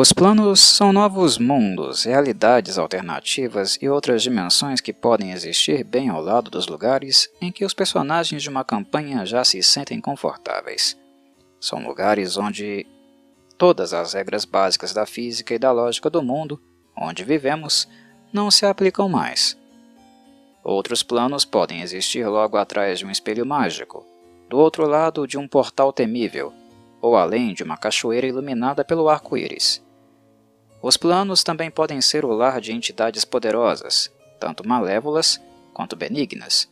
Os planos são novos mundos, realidades alternativas e outras dimensões que podem existir bem ao lado dos lugares em que os personagens de uma campanha já se sentem confortáveis. São lugares onde todas as regras básicas da física e da lógica do mundo onde vivemos não se aplicam mais. Outros planos podem existir logo atrás de um espelho mágico, do outro lado de um portal temível, ou além de uma cachoeira iluminada pelo arco-íris. Os planos também podem ser o lar de entidades poderosas, tanto malévolas quanto benignas,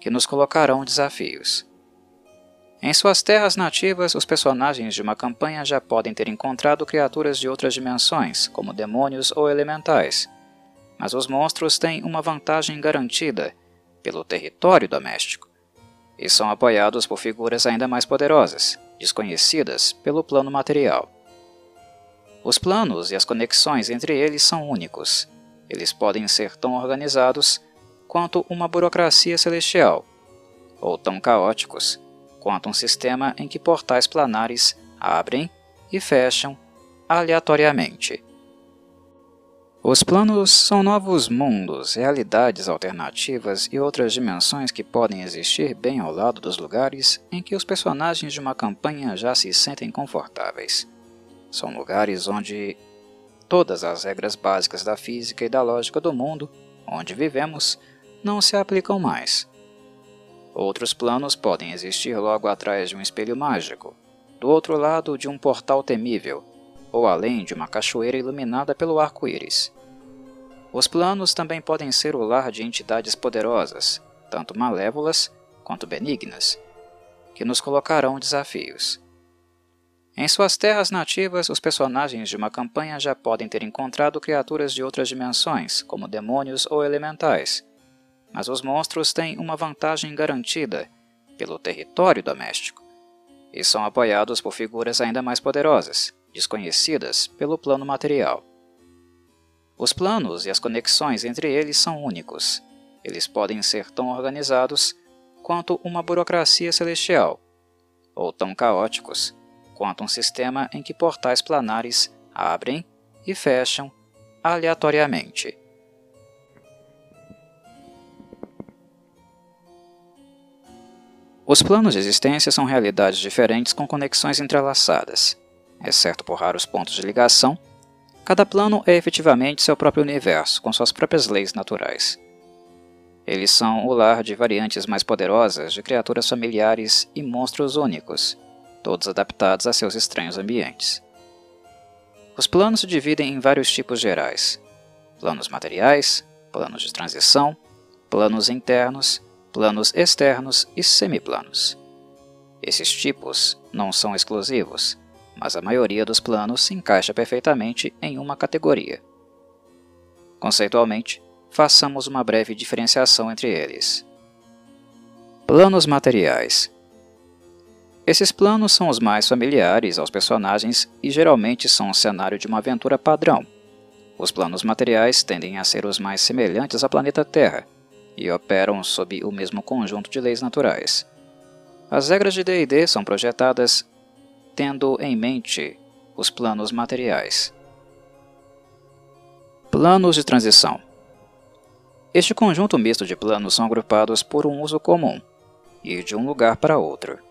que nos colocarão desafios. Em suas terras nativas, os personagens de uma campanha já podem ter encontrado criaturas de outras dimensões, como demônios ou elementais, mas os monstros têm uma vantagem garantida pelo território doméstico e são apoiados por figuras ainda mais poderosas, desconhecidas pelo plano material. Os planos e as conexões entre eles são únicos. Eles podem ser tão organizados quanto uma burocracia celestial, ou tão caóticos quanto um sistema em que portais planares abrem e fecham aleatoriamente. Os planos são novos mundos, realidades alternativas e outras dimensões que podem existir bem ao lado dos lugares em que os personagens de uma campanha já se sentem confortáveis. São lugares onde todas as regras básicas da física e da lógica do mundo onde vivemos não se aplicam mais. Outros planos podem existir logo atrás de um espelho mágico, do outro lado de um portal temível, ou além de uma cachoeira iluminada pelo arco-íris. Os planos também podem ser o lar de entidades poderosas, tanto malévolas quanto benignas, que nos colocarão desafios. Em suas terras nativas, os personagens de uma campanha já podem ter encontrado criaturas de outras dimensões, como demônios ou elementais, mas os monstros têm uma vantagem garantida pelo território doméstico e são apoiados por figuras ainda mais poderosas, desconhecidas pelo plano material. Os planos e as conexões entre eles são únicos. Eles podem ser tão organizados quanto uma burocracia celestial, ou tão caóticos quanto um sistema em que portais planares abrem e fecham aleatoriamente. Os planos de existência são realidades diferentes com conexões entrelaçadas. Exceto por raros pontos de ligação, Cada plano é efetivamente seu próprio universo, com suas próprias leis naturais. Eles são o lar de variantes mais poderosas de criaturas familiares e monstros únicos, todos adaptados a seus estranhos ambientes. Os planos se dividem em vários tipos gerais: planos materiais, planos de transição, planos internos, planos externos e semiplanos. Esses tipos não são exclusivos, mas a maioria dos planos se encaixa perfeitamente em uma categoria. Conceitualmente, façamos uma breve diferenciação entre eles. Planos materiais. Esses planos são os mais familiares aos personagens e geralmente são o cenário de uma aventura padrão. Os planos materiais tendem a ser os mais semelhantes ao planeta Terra e operam sob o mesmo conjunto de leis naturais. As regras de D&D são projetadas tendo em mente os planos materiais. Planos de transição. Este conjunto misto de planos são agrupados por um uso comum, ir de um lugar para outro.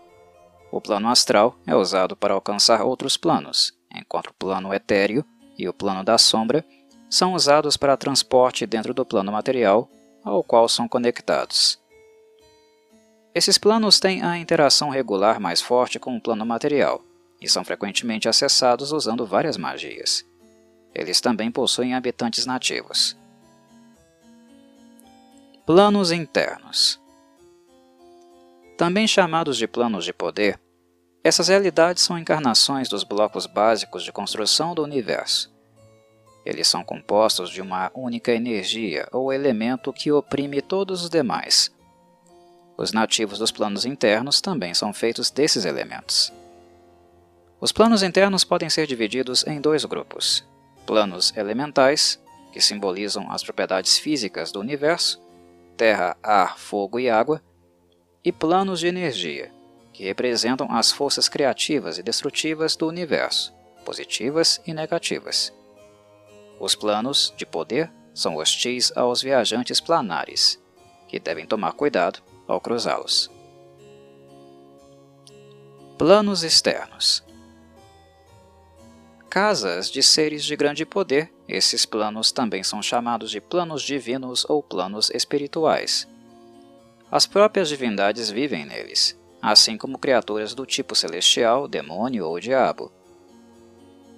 O plano astral é usado para alcançar outros planos, enquanto o plano etéreo e o plano da sombra são usados para transporte dentro do plano material ao qual são conectados. Esses planos têm a interação regular mais forte com o plano material, e são frequentemente acessados usando várias magias. Eles também possuem habitantes nativos. Planos internos Também chamados de planos de poder, essas realidades são encarnações dos blocos básicos de construção do universo. Eles são compostos de uma única energia ou elemento que oprime todos os demais. Os nativos dos planos internos também são feitos desses elementos. Os planos internos podem ser divididos em dois grupos: planos elementais, que simbolizam as propriedades físicas do universo, terra, ar, fogo e água, e planos de energia, que representam as forças criativas e destrutivas do universo, positivas e negativas. Os planos de poder são hostis aos viajantes planares, que devem tomar cuidado ao cruzá-los. Planos externos Casas de seres de grande poder, esses planos também são chamados de planos divinos ou planos espirituais. As próprias divindades vivem neles, assim como criaturas do tipo celestial, demônio ou diabo.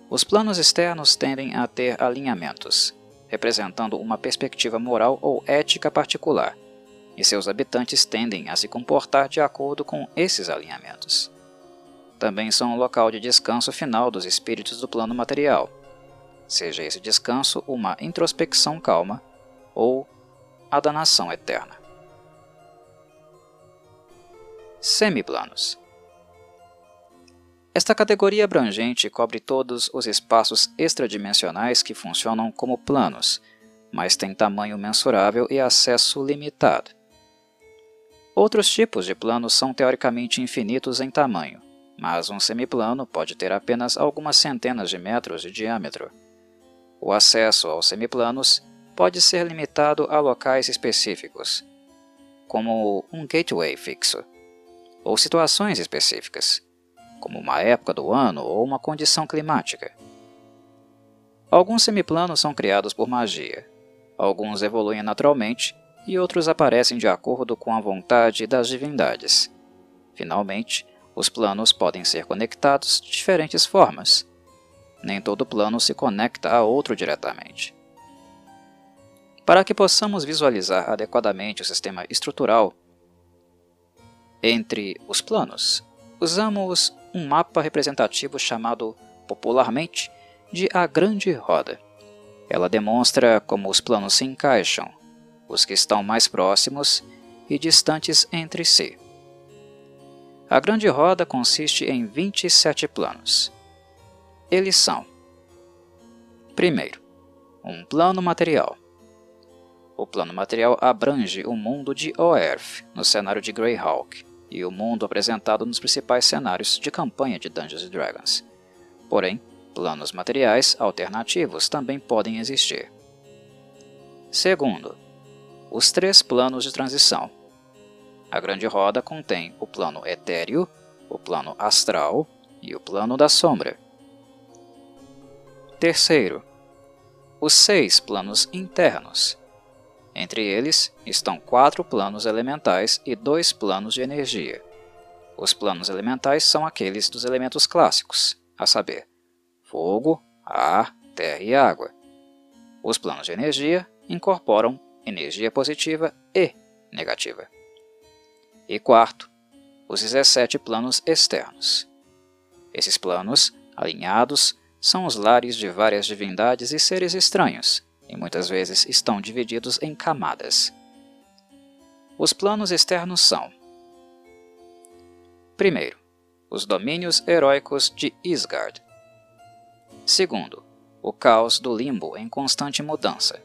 Os planos externos tendem a ter alinhamentos, representando uma perspectiva moral ou ética particular, e seus habitantes tendem a se comportar de acordo com esses alinhamentos. Também são o local de descanso final dos espíritos do plano material, seja esse descanso uma introspecção calma ou a danação eterna. Semiplanos Esta categoria abrangente cobre todos os espaços extradimensionais que funcionam como planos, mas tem tamanho mensurável e acesso limitado. Outros tipos de planos são teoricamente infinitos em tamanho, mas um semiplano pode ter apenas algumas centenas de metros de diâmetro. O acesso aos semiplanos pode ser limitado a locais específicos, como um gateway fixo ou situações específicas, como uma época do ano ou uma condição climática. Alguns semiplanos são criados por magia, alguns evoluem naturalmente e outros aparecem de acordo com a vontade das divindades. Finalmente, os planos podem ser conectados de diferentes formas. Nem todo plano se conecta a outro diretamente. Para que possamos visualizar adequadamente o sistema estrutural entre os planos, usamos um mapa representativo chamado, popularmente, de a Grande Roda. Ela demonstra como os planos se encaixam, os que estão mais próximos e distantes entre si. A Grande Roda consiste em 27 planos. Eles são: Primeiro, um plano material. O plano material abrange o mundo de Oerth, no cenário de Greyhawk, e o mundo apresentado nos principais cenários de campanha de Dungeons Dragons. Porém, planos materiais alternativos também podem existir. Segundo, os três planos de transição. A grande roda contém o plano etéreo, o plano astral e o plano da sombra. Terceiro, os seis planos internos, entre eles estão quatro planos elementais e dois planos de energia. Os planos elementais são aqueles dos elementos clássicos, a saber, fogo, ar, terra e água. Os planos de energia incorporam energia positiva e negativa. E quarto, os 17 planos externos. Esses planos, alinhados, são os lares de várias divindades e seres estranhos, e muitas vezes estão divididos em camadas. Os planos externos são: primeiro, os domínios heróicos de Isgard. Segundo, o caos do limbo em constante mudança.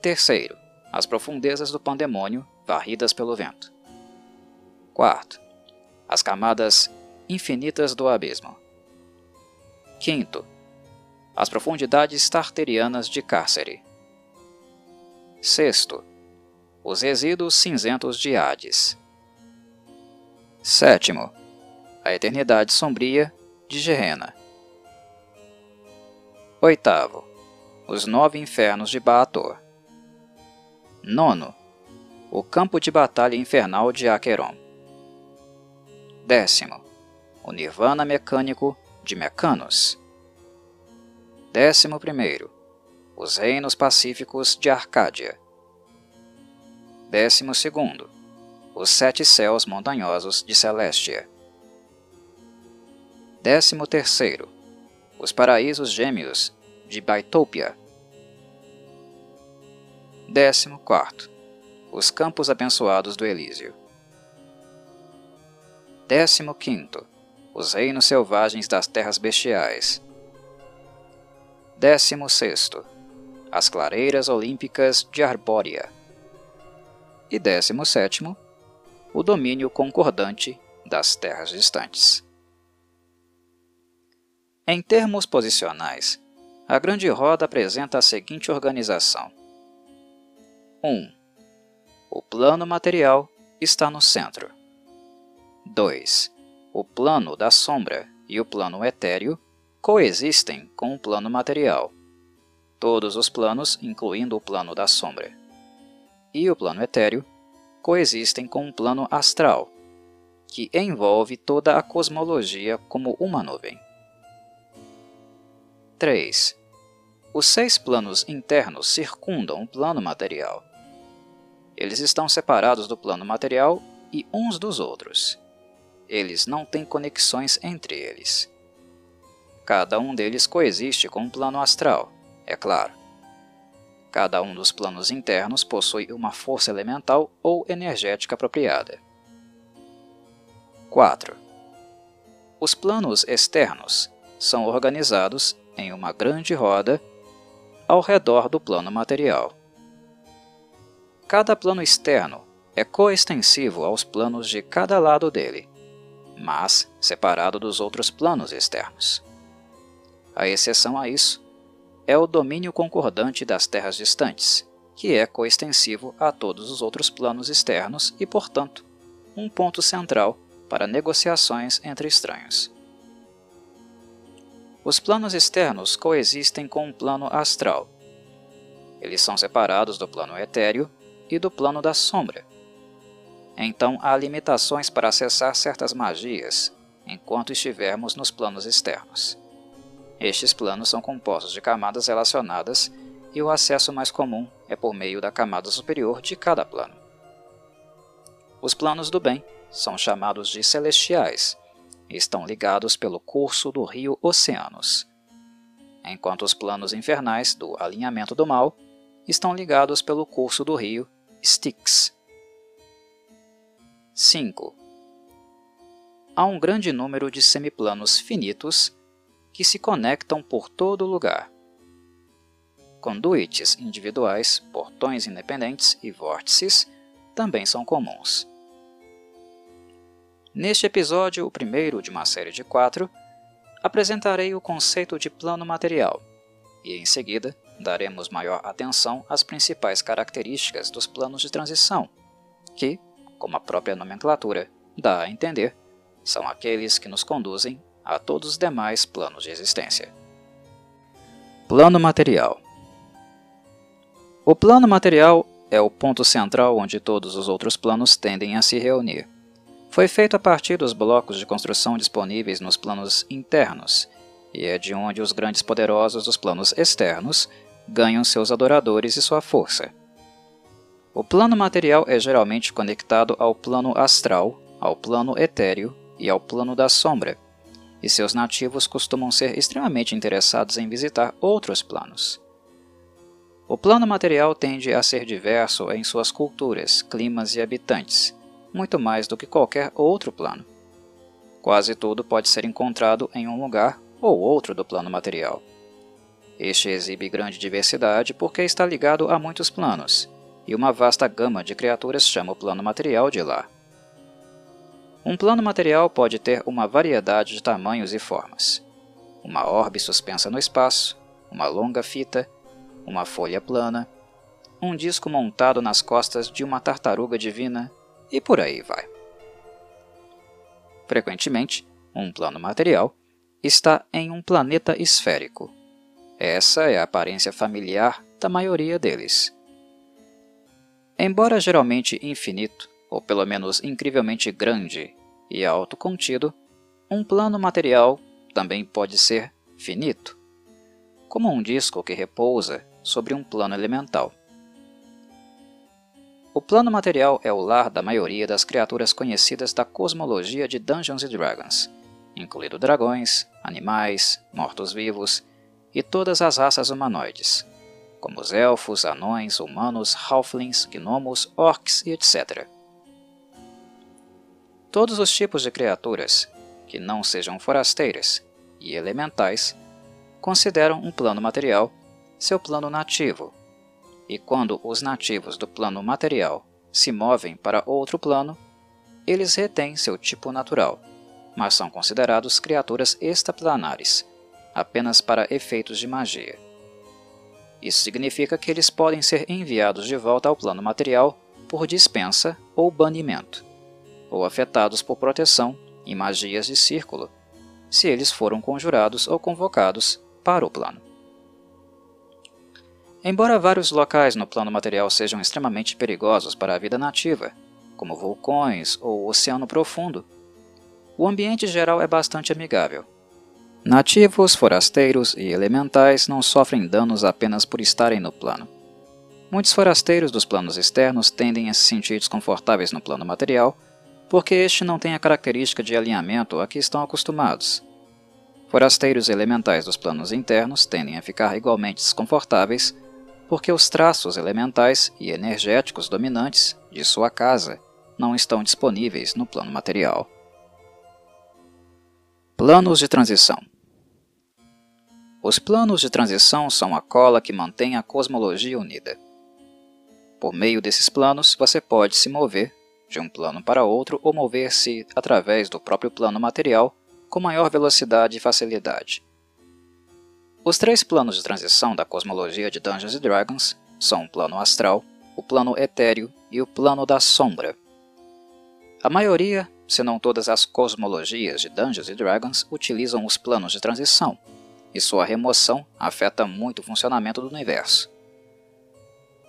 Terceiro, as profundezas do pandemônio varridas pelo vento. Quarto, as camadas infinitas do abismo. Quinto, as profundidades tarterianas de Cárcere. Sexto, os resíduos cinzentos de Hades. Sétimo, a eternidade sombria de Gerena. Oitavo, os nove infernos de Baator. Nono, o campo de batalha infernal de Acheron. Décimo, o nirvana mecânico de Mecanos. Décimo primeiro, os reinos pacíficos de Arcádia. Décimo segundo, os sete céus montanhosos de Celestia. Décimo terceiro, os paraísos gêmeos de Baitopia. Décimo quarto, os campos abençoados do Elísio. Décimo quinto, os reinos selvagens das terras bestiais. Décimo sexto, as clareiras olímpicas de Arbórea. E décimo sétimo, o domínio concordante das terras distantes. Em termos posicionais, a grande roda apresenta a seguinte organização. 1. Um, o plano material está no centro. 2. O plano da sombra e o plano etéreo coexistem com o plano material. Todos os planos, incluindo o plano da sombra e o plano etéreo, coexistem com o plano astral, que envolve toda a cosmologia como uma nuvem. 3. Os seis planos internos circundam o plano material. Eles estão separados do plano material e uns dos outros. Eles não têm conexões entre eles. Cada um deles coexiste com o plano astral, é claro. Cada um dos planos internos possui uma força elemental ou energética apropriada. 4. Os planos externos são organizados em uma grande roda ao redor do plano material. Cada plano externo é coextensivo aos planos de cada lado dele, mas separado dos outros planos externos. A exceção a isso é o domínio concordante das terras distantes, que é coextensivo a todos os outros planos externos e, portanto, um ponto central para negociações entre estranhos. Os planos externos coexistem com o plano astral. Eles são separados do plano etéreo e do plano da sombra. Então há limitações para acessar certas magias enquanto estivermos nos planos externos. Estes planos são compostos de camadas relacionadas e o acesso mais comum é por meio da camada superior de cada plano. Os planos do bem são chamados de celestiais estão ligados pelo curso do rio Oceanos, enquanto os planos infernais do alinhamento do mal estão ligados pelo curso do rio Styx. 5. Há um grande número de semiplanos finitos que se conectam por todo lugar. Conduites individuais, portões independentes e vórtices também são comuns. Neste episódio, o primeiro de uma série de quatro, apresentarei o conceito de plano material e, em seguida, daremos maior atenção às principais características dos planos de transição, que, como a própria nomenclatura dá a entender, são aqueles que nos conduzem a todos os demais planos de existência. Plano material O plano material é o ponto central onde todos os outros planos tendem a se reunir foi feito a partir dos blocos de construção disponíveis nos planos internos, e é de onde os grandes poderosos dos planos externos ganham seus adoradores e sua força. O plano material é geralmente conectado ao plano astral, ao plano etéreo e ao plano da sombra, e seus nativos costumam ser extremamente interessados em visitar outros planos. O plano material tende a ser diverso em suas culturas, climas e habitantes, muito mais do que qualquer outro plano. Quase tudo pode ser encontrado em um lugar ou outro do plano material. Este exibe grande diversidade porque está ligado a muitos planos, e uma vasta gama de criaturas chama o plano material de lá. Um plano material pode ter uma variedade de tamanhos e formas. Uma orbe suspensa no espaço, uma longa fita, uma folha plana, um disco montado nas costas de uma tartaruga divina e por aí vai. Frequentemente, um plano material está em um planeta esférico. Essa é a aparência familiar da maioria deles. Embora geralmente infinito, ou pelo menos incrivelmente grande e autocontido, um plano material também pode ser finito, como um disco que repousa sobre um plano elemental. O plano material é o lar da maioria das criaturas conhecidas da cosmologia de Dungeons Dragons, incluindo dragões, animais, mortos-vivos e todas as raças humanoides, como os elfos, anões, humanos, halflings, gnomos, orcs e etc. Todos os tipos de criaturas, que não sejam forasteiras e elementais, consideram um plano material seu plano nativo e quando os nativos do plano material se movem para outro plano, eles retêm seu tipo natural, mas são considerados criaturas extraplanares apenas para efeitos de magia. Isso significa que eles podem ser enviados de volta ao plano material por dispensa ou banimento, ou afetados por proteção e magias de círculo, se eles foram conjurados ou convocados para o plano. Embora vários locais no plano material sejam extremamente perigosos para a vida nativa, como vulcões ou oceano profundo, o ambiente geral é bastante amigável. Nativos, forasteiros e elementais não sofrem danos apenas por estarem no plano. Muitos forasteiros dos planos externos tendem a se sentir desconfortáveis no plano material porque este não tem a característica de alinhamento a que estão acostumados. Forasteiros elementais dos planos internos tendem a ficar igualmente desconfortáveis porque os traços elementais e energéticos dominantes de sua casa não estão disponíveis no plano material. Planos de transição Os planos de transição são a cola que mantém a cosmologia unida. Por meio desses planos, você pode se mover de um plano para outro ou mover-se através do próprio plano material com maior velocidade e facilidade. Os três planos de transição da cosmologia de Dungeons Dragons são o plano astral, o plano etéreo e o plano da sombra. A maioria, se não todas as cosmologias de Dungeons Dragons utilizam os planos de transição, e sua remoção afeta muito o funcionamento do universo.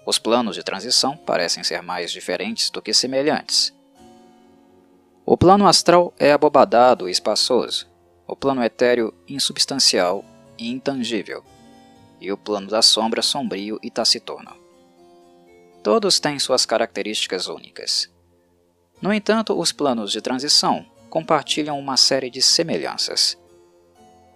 Os planos de transição parecem ser mais diferentes do que semelhantes. O plano astral é abobadado e espaçoso, o plano etéreo insubstancial e intangível, e o plano da sombra sombrio e taciturno. Todos têm suas características únicas. No entanto, os planos de transição compartilham uma série de semelhanças.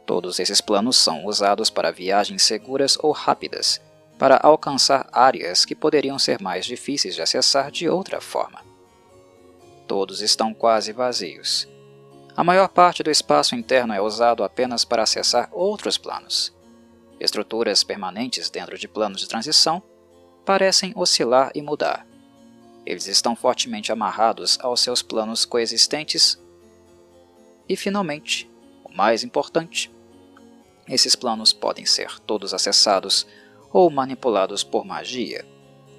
Todos esses planos são usados para viagens seguras ou rápidas, para alcançar áreas que poderiam ser mais difíceis de acessar de outra forma. Todos estão quase vazios. A maior parte do espaço interno é usado apenas para acessar outros planos. Estruturas permanentes dentro de planos de transição parecem oscilar e mudar. Eles estão fortemente amarrados aos seus planos coexistentes. E, finalmente, o mais importante, esses planos podem ser todos acessados ou manipulados por magia.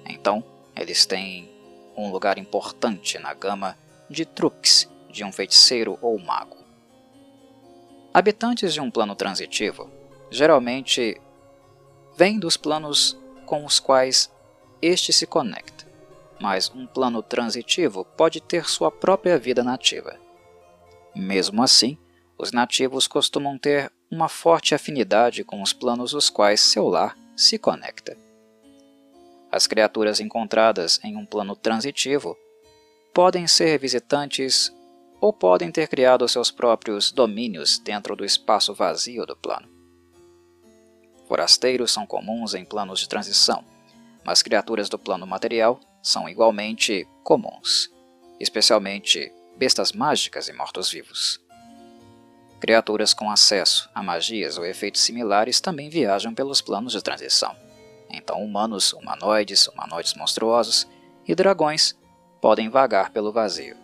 Então, eles têm um lugar importante na gama de truques de um feiticeiro ou mago. Habitantes de um plano transitivo geralmente vêm dos planos com os quais este se conecta, mas um plano transitivo pode ter sua própria vida nativa. Mesmo assim, os nativos costumam ter uma forte afinidade com os planos os quais seu lar se conecta. As criaturas encontradas em um plano transitivo podem ser visitantes ou podem ter criado seus próprios domínios dentro do espaço vazio do plano. Forasteiros são comuns em planos de transição, mas criaturas do plano material são igualmente comuns, especialmente bestas mágicas e mortos-vivos. Criaturas com acesso a magias ou efeitos similares também viajam pelos planos de transição. Então, humanos, humanoides, humanoides monstruosos e dragões podem vagar pelo vazio.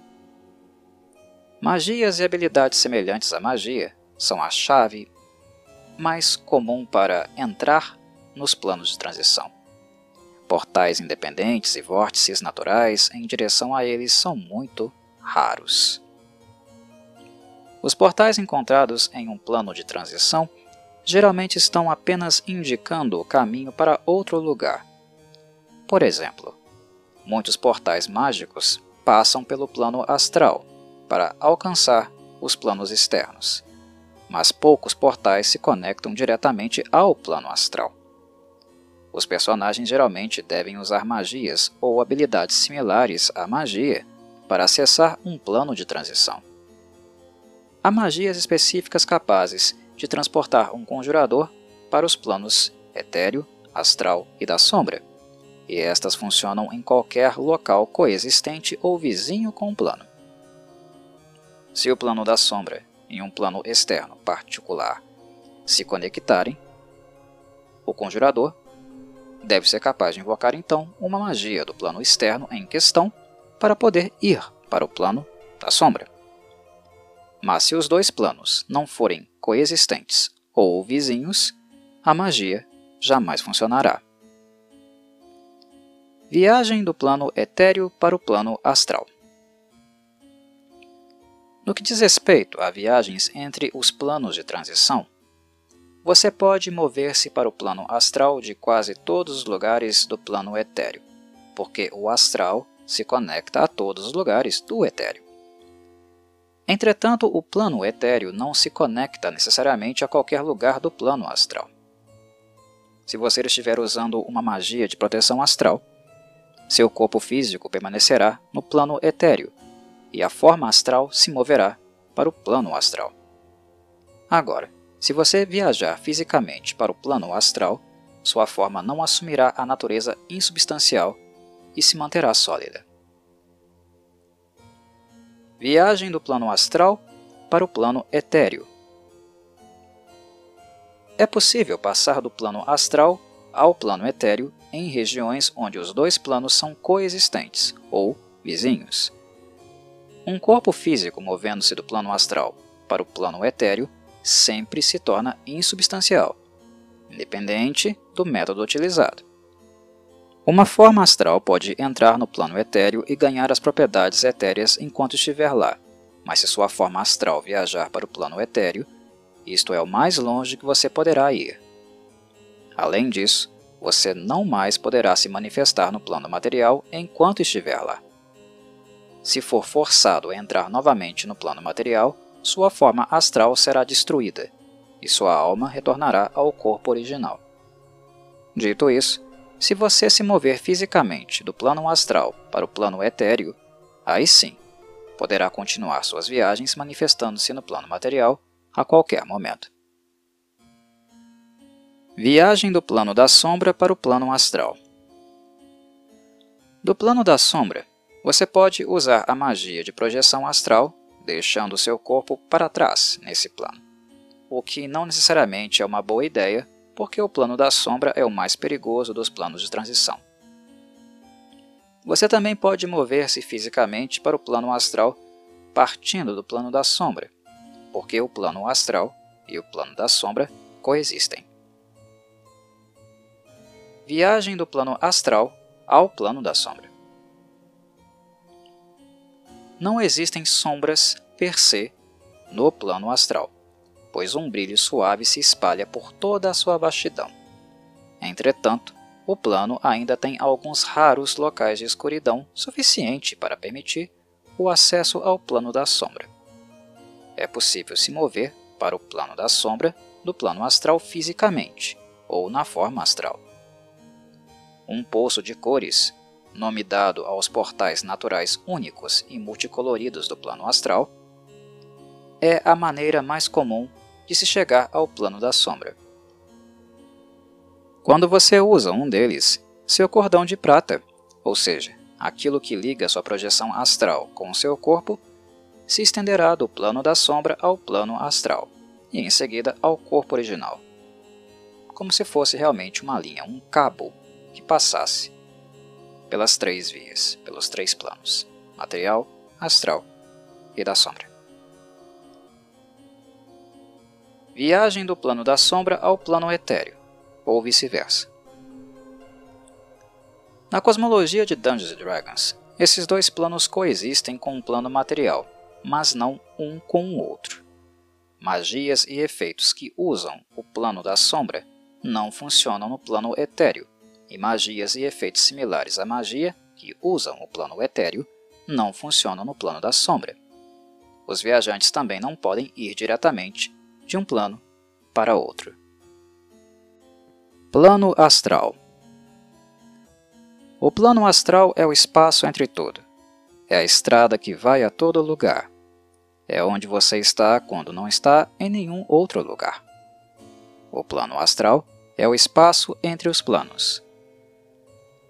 Magias e habilidades semelhantes à magia são a chave mais comum para entrar nos planos de transição. Portais independentes e vórtices naturais em direção a eles são muito raros. Os portais encontrados em um plano de transição geralmente estão apenas indicando o caminho para outro lugar. Por exemplo, muitos portais mágicos passam pelo plano astral para alcançar os planos externos, mas poucos portais se conectam diretamente ao plano astral. Os personagens geralmente devem usar magias ou habilidades similares à magia para acessar um plano de transição. Há magias específicas capazes de transportar um conjurador para os planos etéreo, astral e da sombra, e estas funcionam em qualquer local coexistente ou vizinho com o plano. Se o plano da sombra e um plano externo particular se conectarem, o conjurador deve ser capaz de invocar então uma magia do plano externo em questão para poder ir para o plano da sombra. Mas se os dois planos não forem coexistentes ou vizinhos, a magia jamais funcionará. Viagem do plano etéreo para o plano astral. No que diz respeito a viagens entre os planos de transição, você pode mover-se para o plano astral de quase todos os lugares do plano etéreo, porque o astral se conecta a todos os lugares do etéreo. Entretanto, o plano etéreo não se conecta necessariamente a qualquer lugar do plano astral. Se você estiver usando uma magia de proteção astral, seu corpo físico permanecerá no plano etéreo e a forma astral se moverá para o plano astral. Agora, se você viajar fisicamente para o plano astral, sua forma não assumirá a natureza insubstancial e se manterá sólida. Viagem do plano astral para o plano etéreo. É possível passar do plano astral ao plano etéreo em regiões onde os dois planos são coexistentes ou vizinhos. Um corpo físico movendo-se do plano astral para o plano etéreo sempre se torna insubstancial, independente do método utilizado. Uma forma astral pode entrar no plano etéreo e ganhar as propriedades etéreas enquanto estiver lá, mas se sua forma astral viajar para o plano etéreo, isto é o mais longe que você poderá ir. Além disso, você não mais poderá se manifestar no plano material enquanto estiver lá. Se for forçado a entrar novamente no plano material, sua forma astral será destruída e sua alma retornará ao corpo original. Dito isso, se você se mover fisicamente do plano astral para o plano etéreo, aí sim, poderá continuar suas viagens manifestando-se no plano material a qualquer momento. Viagem do plano da sombra para o plano astral. Do plano da sombra, você pode usar a magia de projeção astral, deixando seu corpo para trás nesse plano, o que não necessariamente é uma boa ideia, porque o plano da sombra é o mais perigoso dos planos de transição. Você também pode mover-se fisicamente para o plano astral partindo do plano da sombra, porque o plano astral e o plano da sombra coexistem. Viagem do plano astral ao plano da sombra não existem sombras per se no plano astral, pois um brilho suave se espalha por toda a sua vastidão. Entretanto, o plano ainda tem alguns raros locais de escuridão suficiente para permitir o acesso ao plano da sombra. É possível se mover para o plano da sombra do plano astral fisicamente ou na forma astral. Um poço de cores nome dado aos portais naturais únicos e multicoloridos do plano astral, é a maneira mais comum de se chegar ao plano da sombra. Quando você usa um deles, seu cordão de prata, ou seja, aquilo que liga sua projeção astral com seu corpo, se estenderá do plano da sombra ao plano astral e em seguida ao corpo original, como se fosse realmente uma linha, um cabo que passasse pelas três vias, pelos três planos: material, astral e da sombra. Viagem do plano da sombra ao plano etéreo, ou vice-versa. Na cosmologia de Dungeons Dragons, esses dois planos coexistem com um plano material, mas não um com o outro. Magias e efeitos que usam o plano da sombra não funcionam no plano etéreo, e magias e efeitos similares à magia, que usam o plano etéreo, não funcionam no plano da sombra. Os viajantes também não podem ir diretamente de um plano para outro. Plano astral O plano astral é o espaço entre tudo. É a estrada que vai a todo lugar. É onde você está quando não está em nenhum outro lugar. O plano astral é o espaço entre os planos.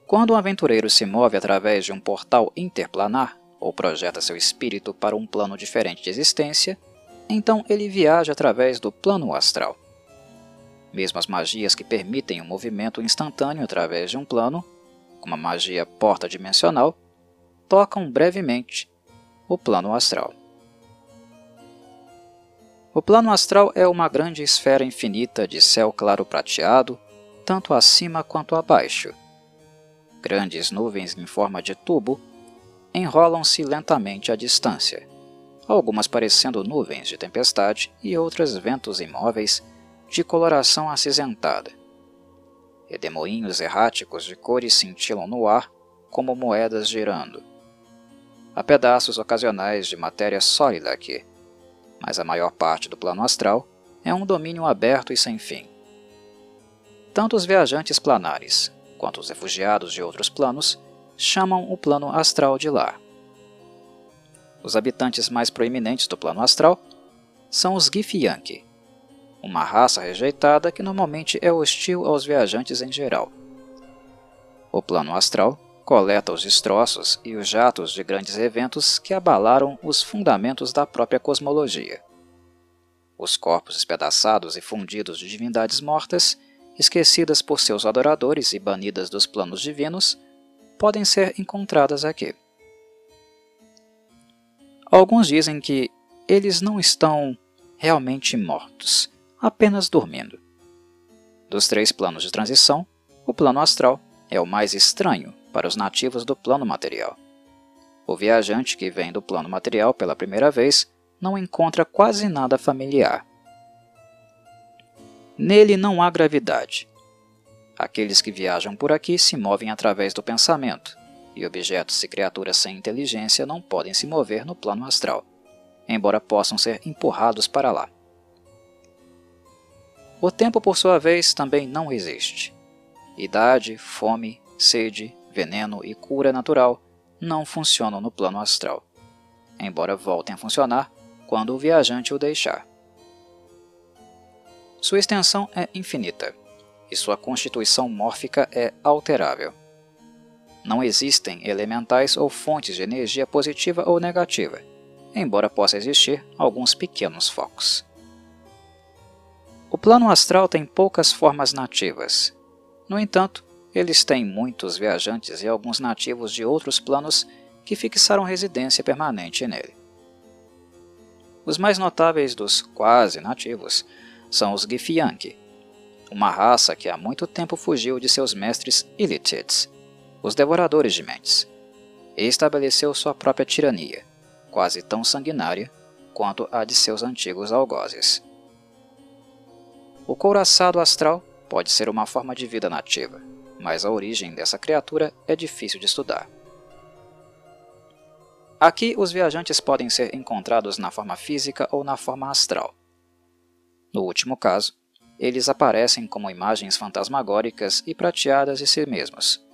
Quando um aventureiro se move através de um portal interplanar, ou projeta seu espírito para um plano diferente de existência, então ele viaja através do plano astral. Mesmo as magias que permitem um movimento instantâneo através de um plano, como a magia porta-dimensional, tocam brevemente o plano astral. O plano astral é uma grande esfera infinita de céu claro prateado, tanto acima quanto abaixo. Grandes nuvens em forma de tubo enrolam-se lentamente à distância, algumas parecendo nuvens de tempestade e outras ventos imóveis de coloração acinzentada. Redemoinhos erráticos de cores cintilam no ar como moedas girando. Há pedaços ocasionais de matéria sólida aqui, mas a maior parte do plano astral é um domínio aberto e sem fim. Tanto os viajantes planares quanto os refugiados de outros planos chamam o plano astral de lar. Os habitantes mais proeminentes do plano astral são os Githyanki, uma raça rejeitada que normalmente é hostil aos viajantes em geral. O plano astral coleta os destroços e os jatos de grandes eventos que abalaram os fundamentos da própria cosmologia. Os corpos espedaçados e fundidos de divindades mortas, esquecidas por seus adoradores e banidas dos planos divinos, podem ser encontradas aqui. Alguns dizem que eles não estão realmente mortos, apenas dormindo. Dos três planos de transição, o plano astral é o mais estranho para os nativos do plano material. O viajante que vem do plano material pela primeira vez não encontra quase nada familiar. Nele não há gravidade. Aqueles que viajam por aqui se movem através do pensamento, e objetos e criaturas sem inteligência não podem se mover no plano astral, embora possam ser empurrados para lá. O tempo, por sua vez, também não existe. Idade, fome, sede, veneno e cura natural não funcionam no plano astral, embora voltem a funcionar quando o viajante o deixar. Sua extensão é infinita e sua constituição mórfica é alterável. Não existem elementais ou fontes de energia positiva ou negativa, embora possa existir alguns pequenos focos. O plano astral tem poucas formas nativas. No entanto, eles têm muitos viajantes e alguns nativos de outros planos que fixaram residência permanente nele. Os mais notáveis dos quase nativos são os Githyanki, uma raça que há muito tempo fugiu de seus mestres Illitids, os devoradores de mentes, e estabeleceu sua própria tirania, quase tão sanguinária quanto a de seus antigos algozes. O couraçado astral pode ser uma forma de vida nativa, mas a origem dessa criatura é difícil de estudar. Aqui, os viajantes podem ser encontrados na forma física ou na forma astral. No último caso, eles aparecem como imagens fantasmagóricas e prateadas de si mesmos.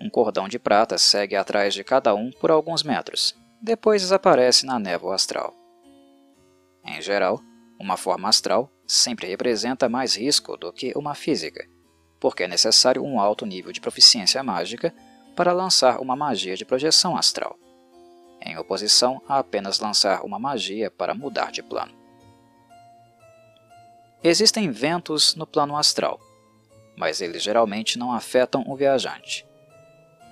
Um cordão de prata segue atrás de cada um por alguns metros, depois desaparece na névoa astral. Em geral, uma forma astral sempre representa mais risco do que uma física, porque é necessário um alto nível de proficiência mágica para lançar uma magia de projeção astral, em oposição a apenas lançar uma magia para mudar de plano. Existem ventos no plano astral, mas eles geralmente não afetam o viajante.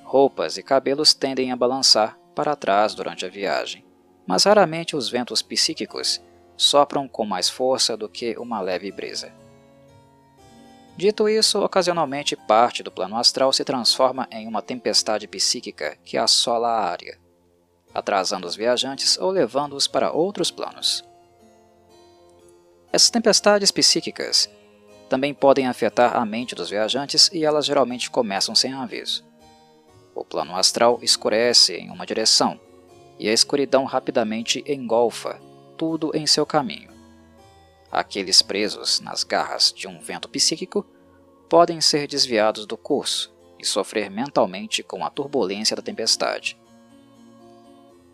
Roupas e cabelos tendem a balançar para trás durante a viagem, mas raramente os ventos psíquicos sopram com mais força do que uma leve brisa. Dito isso, ocasionalmente parte do plano astral se transforma em uma tempestade psíquica que assola a área, atrasando os viajantes ou levando-os para outros planos. Essas tempestades psíquicas também podem afetar a mente dos viajantes e elas geralmente começam sem aviso. O plano astral escurece em uma direção, e a escuridão rapidamente engolfa tudo em seu caminho. Aqueles presos nas garras de um vento psíquico podem ser desviados do curso e sofrer mentalmente com a turbulência da tempestade.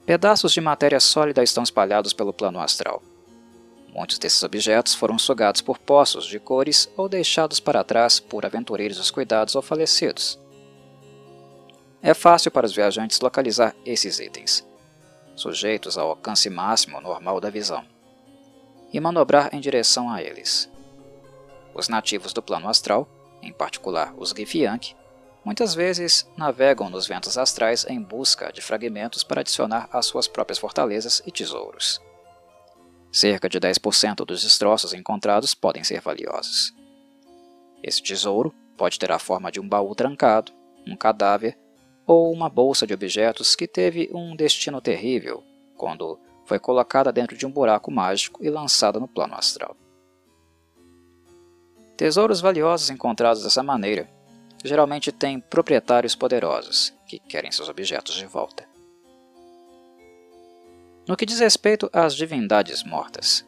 Pedaços de matéria sólida estão espalhados pelo plano astral. Muitos desses objetos foram sugados por poços de cores ou deixados para trás por aventureiros descuidados ou falecidos. É fácil para os viajantes localizar esses itens, sujeitos ao alcance máximo normal da visão e manobrar em direção a eles. Os nativos do plano astral, em particular os Githyanki, muitas vezes navegam nos ventos astrais em busca de fragmentos para adicionar às suas próprias fortalezas e tesouros. Cerca de 10% dos destroços encontrados podem ser valiosos. Esse tesouro pode ter a forma de um baú trancado, um cadáver ou uma bolsa de objetos que teve um destino terrível quando foi colocada dentro de um buraco mágico e lançada no plano astral. Tesouros valiosos encontrados dessa maneira geralmente têm proprietários poderosos que querem seus objetos de volta. No que diz respeito às divindades mortas,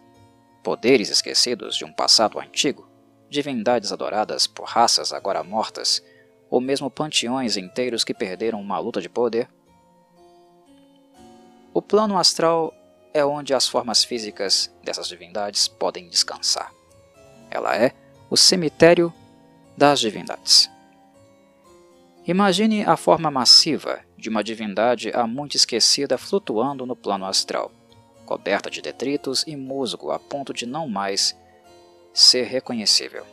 poderes esquecidos de um passado antigo, divindades adoradas por raças agora mortas, ou mesmo panteões inteiros que perderam uma luta de poder, o plano astral é onde as formas físicas dessas divindades podem descansar. Ela é o cemitério das divindades. Imagine a forma massiva de uma divindade há muito esquecida flutuando no plano astral, coberta de detritos e musgo a ponto de não mais ser reconhecível.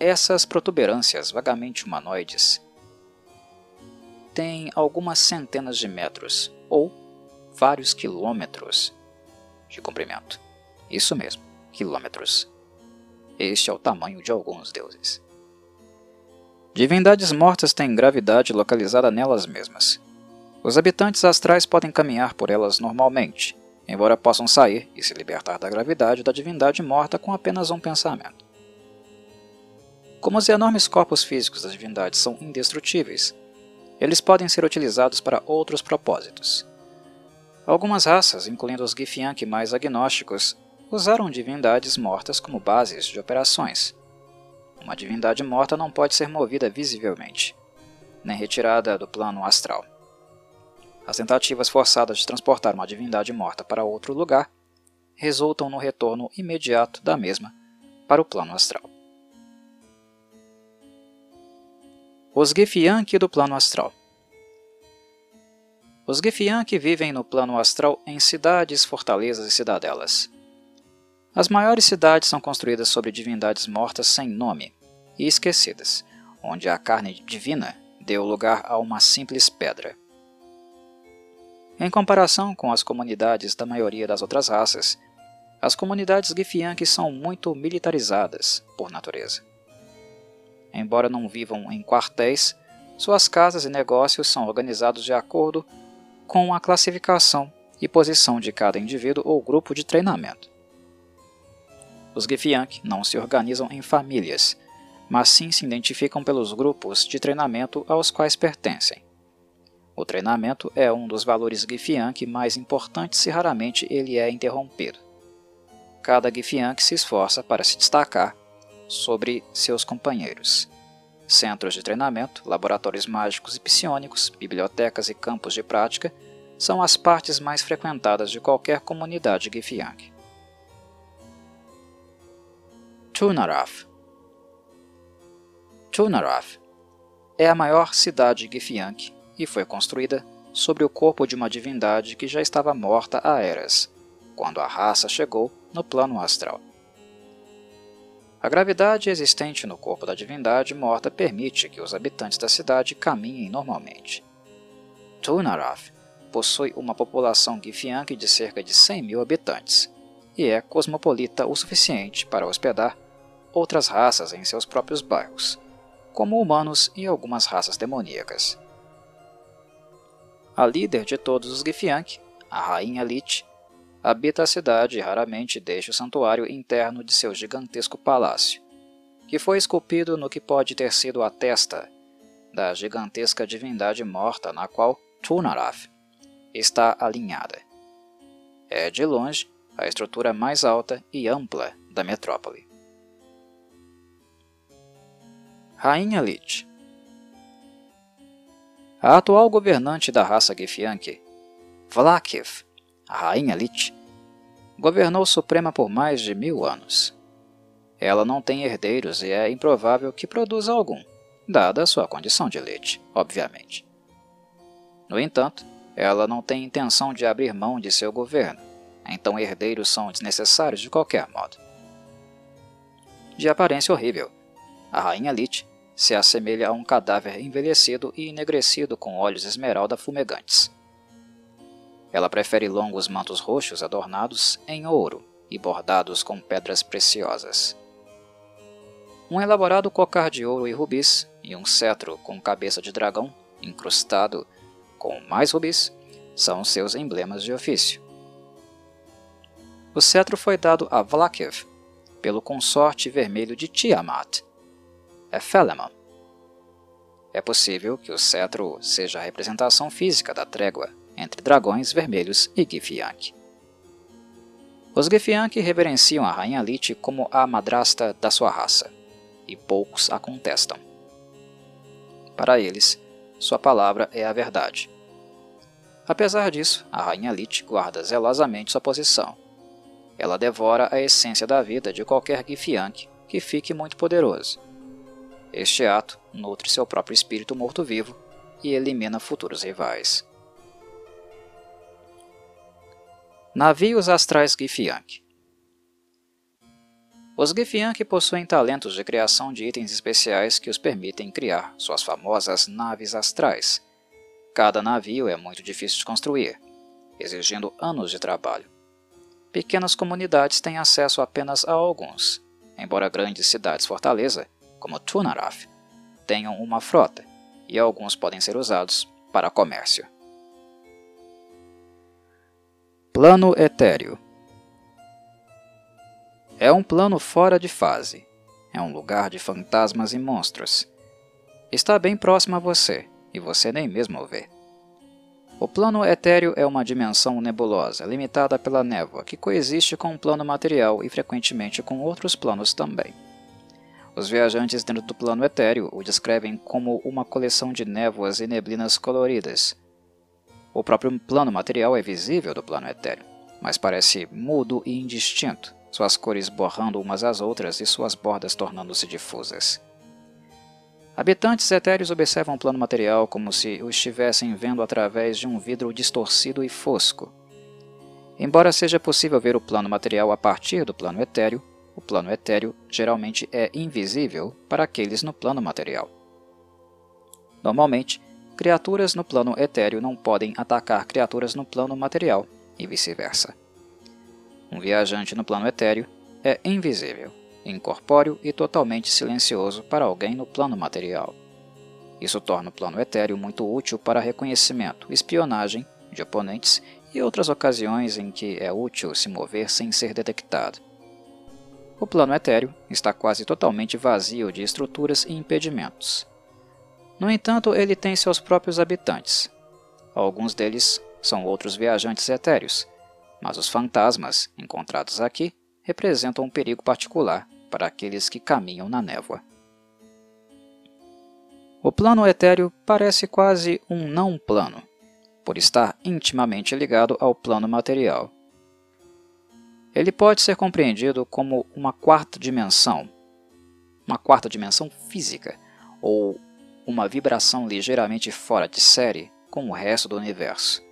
Essas protuberâncias vagamente humanoides têm algumas centenas de metros ou vários quilômetros de comprimento. Isso mesmo, quilômetros. Este é o tamanho de alguns deuses. Divindades mortas têm gravidade localizada nelas mesmas. Os habitantes astrais podem caminhar por elas normalmente, embora possam sair e se libertar da gravidade da divindade morta com apenas um pensamento. Como os enormes corpos físicos das divindades são indestrutíveis, eles podem ser utilizados para outros propósitos. Algumas raças, incluindo os Githyanki mais agnósticos, usaram divindades mortas como bases de operações, uma divindade morta não pode ser movida visivelmente, nem retirada do plano astral. As tentativas forçadas de transportar uma divindade morta para outro lugar resultam no retorno imediato da mesma para o plano astral. Os Githyanki do plano astral Os Githyanki vivem no plano astral em cidades, fortalezas e cidadelas. As maiores cidades são construídas sobre divindades mortas sem nome e esquecidas, onde a carne divina deu lugar a uma simples pedra. Em comparação com as comunidades da maioria das outras raças, as comunidades Githyanki são muito militarizadas por natureza. Embora não vivam em quartéis, suas casas e negócios são organizados de acordo com a classificação e posição de cada indivíduo ou grupo de treinamento. Os Githyank não se organizam em famílias, mas sim se identificam pelos grupos de treinamento aos quais pertencem. O treinamento é um dos valores Githyank mais importantes e raramente ele é interrompido. Cada Githyank se esforça para se destacar sobre seus companheiros. Centros de treinamento, laboratórios mágicos e psionicos, bibliotecas e campos de prática são as partes mais frequentadas de qualquer comunidade Githyank. Tunarath Tunarath é a maior cidade Githyank e foi construída sobre o corpo de uma divindade que já estava morta há eras, quando a raça chegou no plano astral. A gravidade existente no corpo da divindade morta permite que os habitantes da cidade caminhem normalmente. Tunarath possui uma população Githyank de cerca de 100 mil habitantes e é cosmopolita o suficiente para hospedar outras raças em seus próprios bairros, como humanos e algumas raças demoníacas. A líder de todos os Githyank, a Rainha Lich, habita a cidade e raramente deixa o santuário interno de seu gigantesco palácio, que foi esculpido no que pode ter sido a testa da gigantesca divindade morta na qual Tunarath está alinhada. É, de longe, a estrutura mais alta e ampla da metrópole. Rainha Lich A atual governante da raça Githyanki, Vlakiv, a Rainha Lich, governou Suprema por mais de mil anos. Ela não tem herdeiros e é improvável que produza algum, dada a sua condição de Lich, obviamente. No entanto, ela não tem intenção de abrir mão de seu governo, então herdeiros são desnecessários de qualquer modo. De aparência horrível, a rainha Lich se assemelha a um cadáver envelhecido e enegrecido com olhos esmeralda fumegantes. Ela prefere longos mantos roxos adornados em ouro e bordados com pedras preciosas. Um elaborado cocar de ouro e rubis e um cetro com cabeça de dragão incrustado com mais rubis são seus emblemas de ofício. O cetro foi dado a Vlakiv pelo consorte vermelho de Tiamat, Ephelemon. É possível que o cetro seja a representação física da trégua entre dragões vermelhos e Githyank. Os Githyank reverenciam a Rainha Lich como a madrasta da sua raça, e poucos a contestam. Para eles, sua palavra é a verdade. Apesar disso, a Rainha Lich guarda zelosamente sua posição. Ela devora a essência da vida de qualquer Githyank que fique muito poderoso. Este ato nutre seu próprio espírito morto-vivo e elimina futuros rivais. Navios astrais Githyank Os Githyank possuem talentos de criação de itens especiais que os permitem criar suas famosas naves astrais. Cada navio é muito difícil de construir, exigindo anos de trabalho. Pequenas comunidades têm acesso apenas a alguns, embora grandes cidades-fortaleza como Tunaraf, tenham uma frota, e alguns podem ser usados para comércio. Plano Etéreo É um plano fora de fase. É um lugar de fantasmas e monstros. Está bem próximo a você, e você nem mesmo o vê. O plano etéreo é uma dimensão nebulosa, limitada pela névoa, que coexiste com o plano material e frequentemente com outros planos também. Os viajantes dentro do plano etéreo o descrevem como uma coleção de névoas e neblinas coloridas. O próprio plano material é visível do plano etéreo, mas parece mudo e indistinto, suas cores borrando umas às outras e suas bordas tornando-se difusas. Habitantes etéreos observam o plano material como se o estivessem vendo através de um vidro distorcido e fosco. Embora seja possível ver o plano material a partir do plano etéreo, o plano etéreo geralmente é invisível para aqueles no plano material. Normalmente, criaturas no plano etéreo não podem atacar criaturas no plano material, e vice-versa. Um viajante no plano etéreo é invisível, incorpóreo e totalmente silencioso para alguém no plano material. Isso torna o plano etéreo muito útil para reconhecimento, espionagem de oponentes e outras ocasiões em que é útil se mover sem ser detectado. O plano etéreo está quase totalmente vazio de estruturas e impedimentos. No entanto, ele tem seus próprios habitantes. Alguns deles são outros viajantes etéreos, mas os fantasmas encontrados aqui representam um perigo particular para aqueles que caminham na névoa. O plano etéreo parece quase um não plano, por estar intimamente ligado ao plano material. Ele pode ser compreendido como uma quarta dimensão, uma quarta dimensão física, ou uma vibração ligeiramente fora de série com o resto do universo.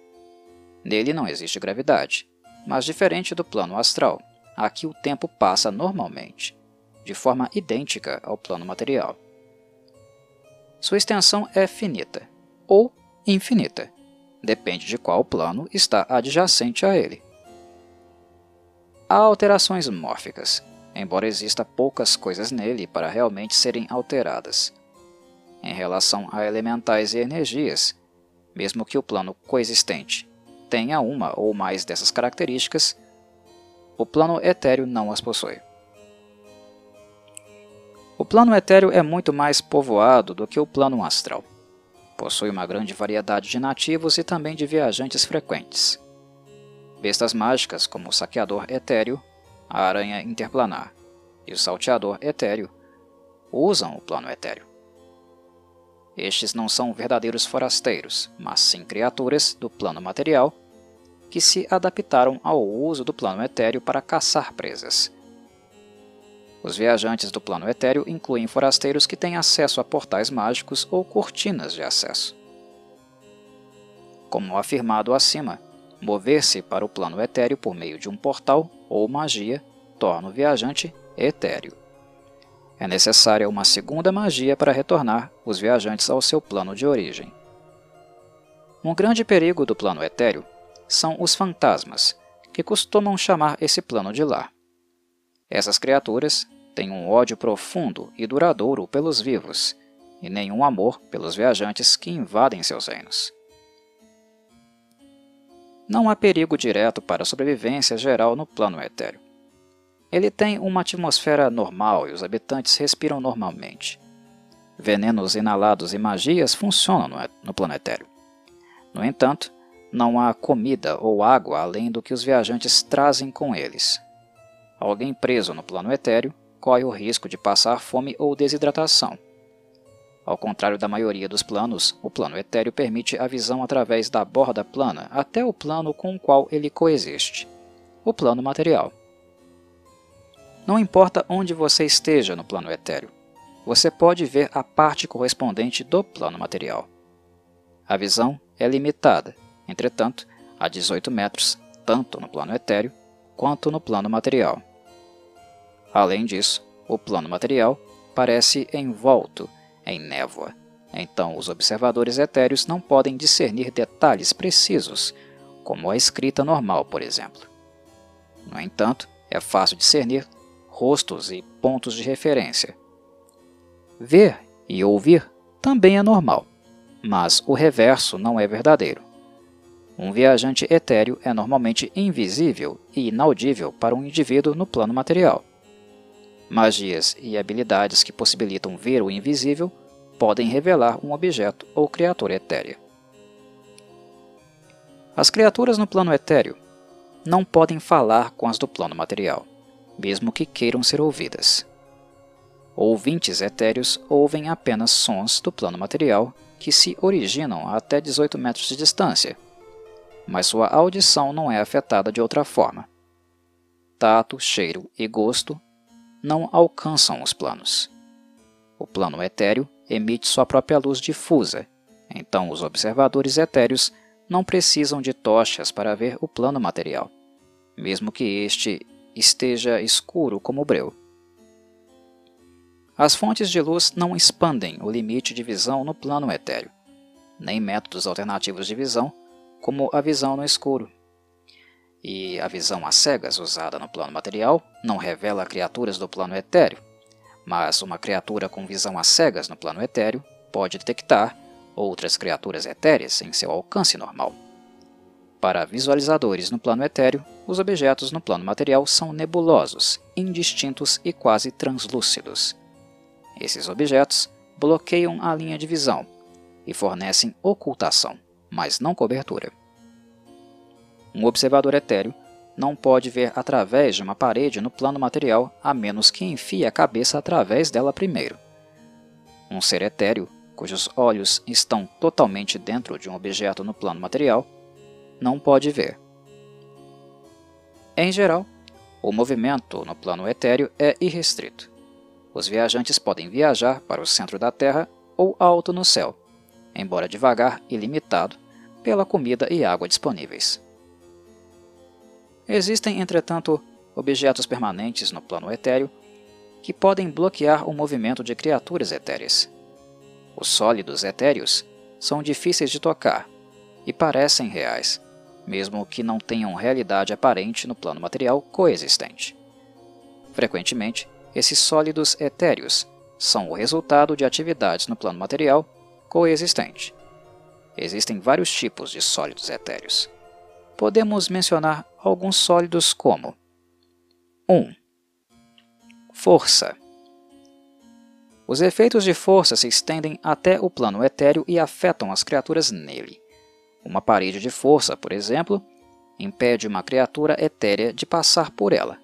Nele não existe gravidade, mas diferente do plano astral, aqui o tempo passa normalmente, de forma idêntica ao plano material. Sua extensão é finita, ou infinita, depende de qual plano está adjacente a ele. Há alterações mórficas, embora exista poucas coisas nele para realmente serem alteradas. Em relação a elementais e energias, mesmo que o plano coexistente tenha uma ou mais dessas características, o plano etéreo não as possui. O plano etéreo é muito mais povoado do que o plano astral. Possui uma grande variedade de nativos e também de viajantes frequentes. Bestas mágicas como o saqueador etéreo, a aranha interplanar e o salteador etéreo usam o plano etéreo. Estes não são verdadeiros forasteiros, mas sim criaturas do plano material que se adaptaram ao uso do plano etéreo para caçar presas. Os viajantes do plano etéreo incluem forasteiros que têm acesso a portais mágicos ou cortinas de acesso. Como afirmado acima, Mover-se para o plano etéreo por meio de um portal ou magia torna o viajante etéreo. É necessária uma segunda magia para retornar os viajantes ao seu plano de origem. Um grande perigo do plano etéreo são os fantasmas, que costumam chamar esse plano de lar. Essas criaturas têm um ódio profundo e duradouro pelos vivos, e nenhum amor pelos viajantes que invadem seus reinos. Não há perigo direto para a sobrevivência geral no plano etéreo. Ele tem uma atmosfera normal e os habitantes respiram normalmente. Venenos inalados e magias funcionam no planetário. No entanto, não há comida ou água além do que os viajantes trazem com eles. Alguém preso no plano etéreo corre o risco de passar fome ou desidratação. Ao contrário da maioria dos planos, o plano etéreo permite a visão através da borda plana até o plano com o qual ele coexiste, o plano material. Não importa onde você esteja no plano etéreo, você pode ver a parte correspondente do plano material. A visão é limitada, entretanto, a 18 metros, tanto no plano etéreo quanto no plano material. Além disso, o plano material parece envolto em névoa, então os observadores etéreos não podem discernir detalhes precisos, como a escrita normal, por exemplo. No entanto, é fácil discernir rostos e pontos de referência, Ver e ouvir também é normal, mas o reverso não é verdadeiro. Um viajante etéreo é normalmente invisível e inaudível para um indivíduo no plano material. Magias e habilidades que possibilitam ver o invisível podem revelar um objeto ou criatura etérea. As criaturas no plano etéreo não podem falar com as do plano material, mesmo que queiram ser ouvidas. Ouvintes etéreos ouvem apenas sons do plano material que se originam a até 18 metros de distância, mas sua audição não é afetada de outra forma. Tato, cheiro e gosto não alcançam os planos. O plano etéreo emite sua própria luz difusa, então os observadores etéreos não precisam de tochas para ver o plano material, mesmo que este esteja escuro como o breu. As fontes de luz não expandem o limite de visão no plano etéreo, nem métodos alternativos de visão, como a visão no escuro. E a visão às cegas usada no plano material não revela criaturas do plano etéreo, mas uma criatura com visão às cegas no plano etéreo pode detectar outras criaturas etéreas em seu alcance normal. Para visualizadores no plano etéreo, os objetos no plano material são nebulosos, indistintos e quase translúcidos. Esses objetos bloqueiam a linha de visão e fornecem ocultação, mas não cobertura. Um observador etéreo não pode ver através de uma parede no plano material a menos que enfie a cabeça através dela primeiro. Um ser etéreo, cujos olhos estão totalmente dentro de um objeto no plano material, não pode ver. Em geral, o movimento no plano etéreo é irrestrito os viajantes podem viajar para o centro da Terra ou alto no céu, embora devagar e limitado pela comida e água disponíveis. Existem, entretanto, objetos permanentes no plano etéreo que podem bloquear o movimento de criaturas etéreas. Os sólidos etéreos são difíceis de tocar e parecem reais, mesmo que não tenham realidade aparente no plano material coexistente. Frequentemente, esses sólidos etéreos são o resultado de atividades no plano material coexistente. Existem vários tipos de sólidos etéreos. Podemos mencionar alguns sólidos como 1. Força. Os efeitos de força se estendem até o plano etéreo e afetam as criaturas nele. Uma parede de força, por exemplo, impede uma criatura etérea de passar por ela.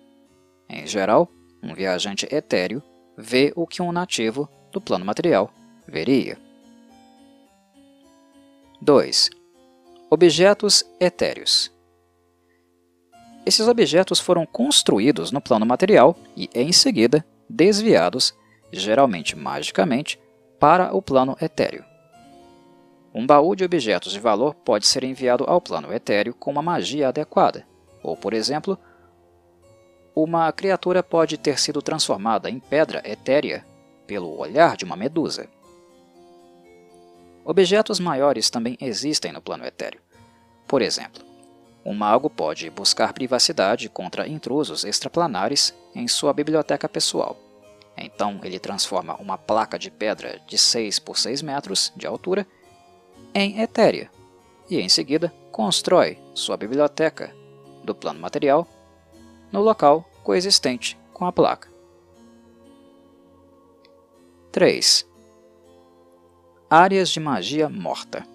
Em geral, um viajante etéreo vê o que um nativo do plano material veria. 2. Objetos etéreos. Esses objetos foram construídos no plano material e, em seguida, desviados, geralmente magicamente, para o plano etéreo. Um baú de objetos de valor pode ser enviado ao plano etéreo com uma magia adequada, ou, por exemplo, uma criatura pode ter sido transformada em pedra etérea pelo olhar de uma medusa. Objetos maiores também existem no plano etéreo. Por exemplo, um mago pode buscar privacidade contra intrusos extraplanares em sua biblioteca pessoal. Então ele transforma uma placa de pedra de 6 por 6 metros de altura em etérea e em seguida constrói sua biblioteca do plano material no local coexistente com a placa. 3. Áreas de magia morta.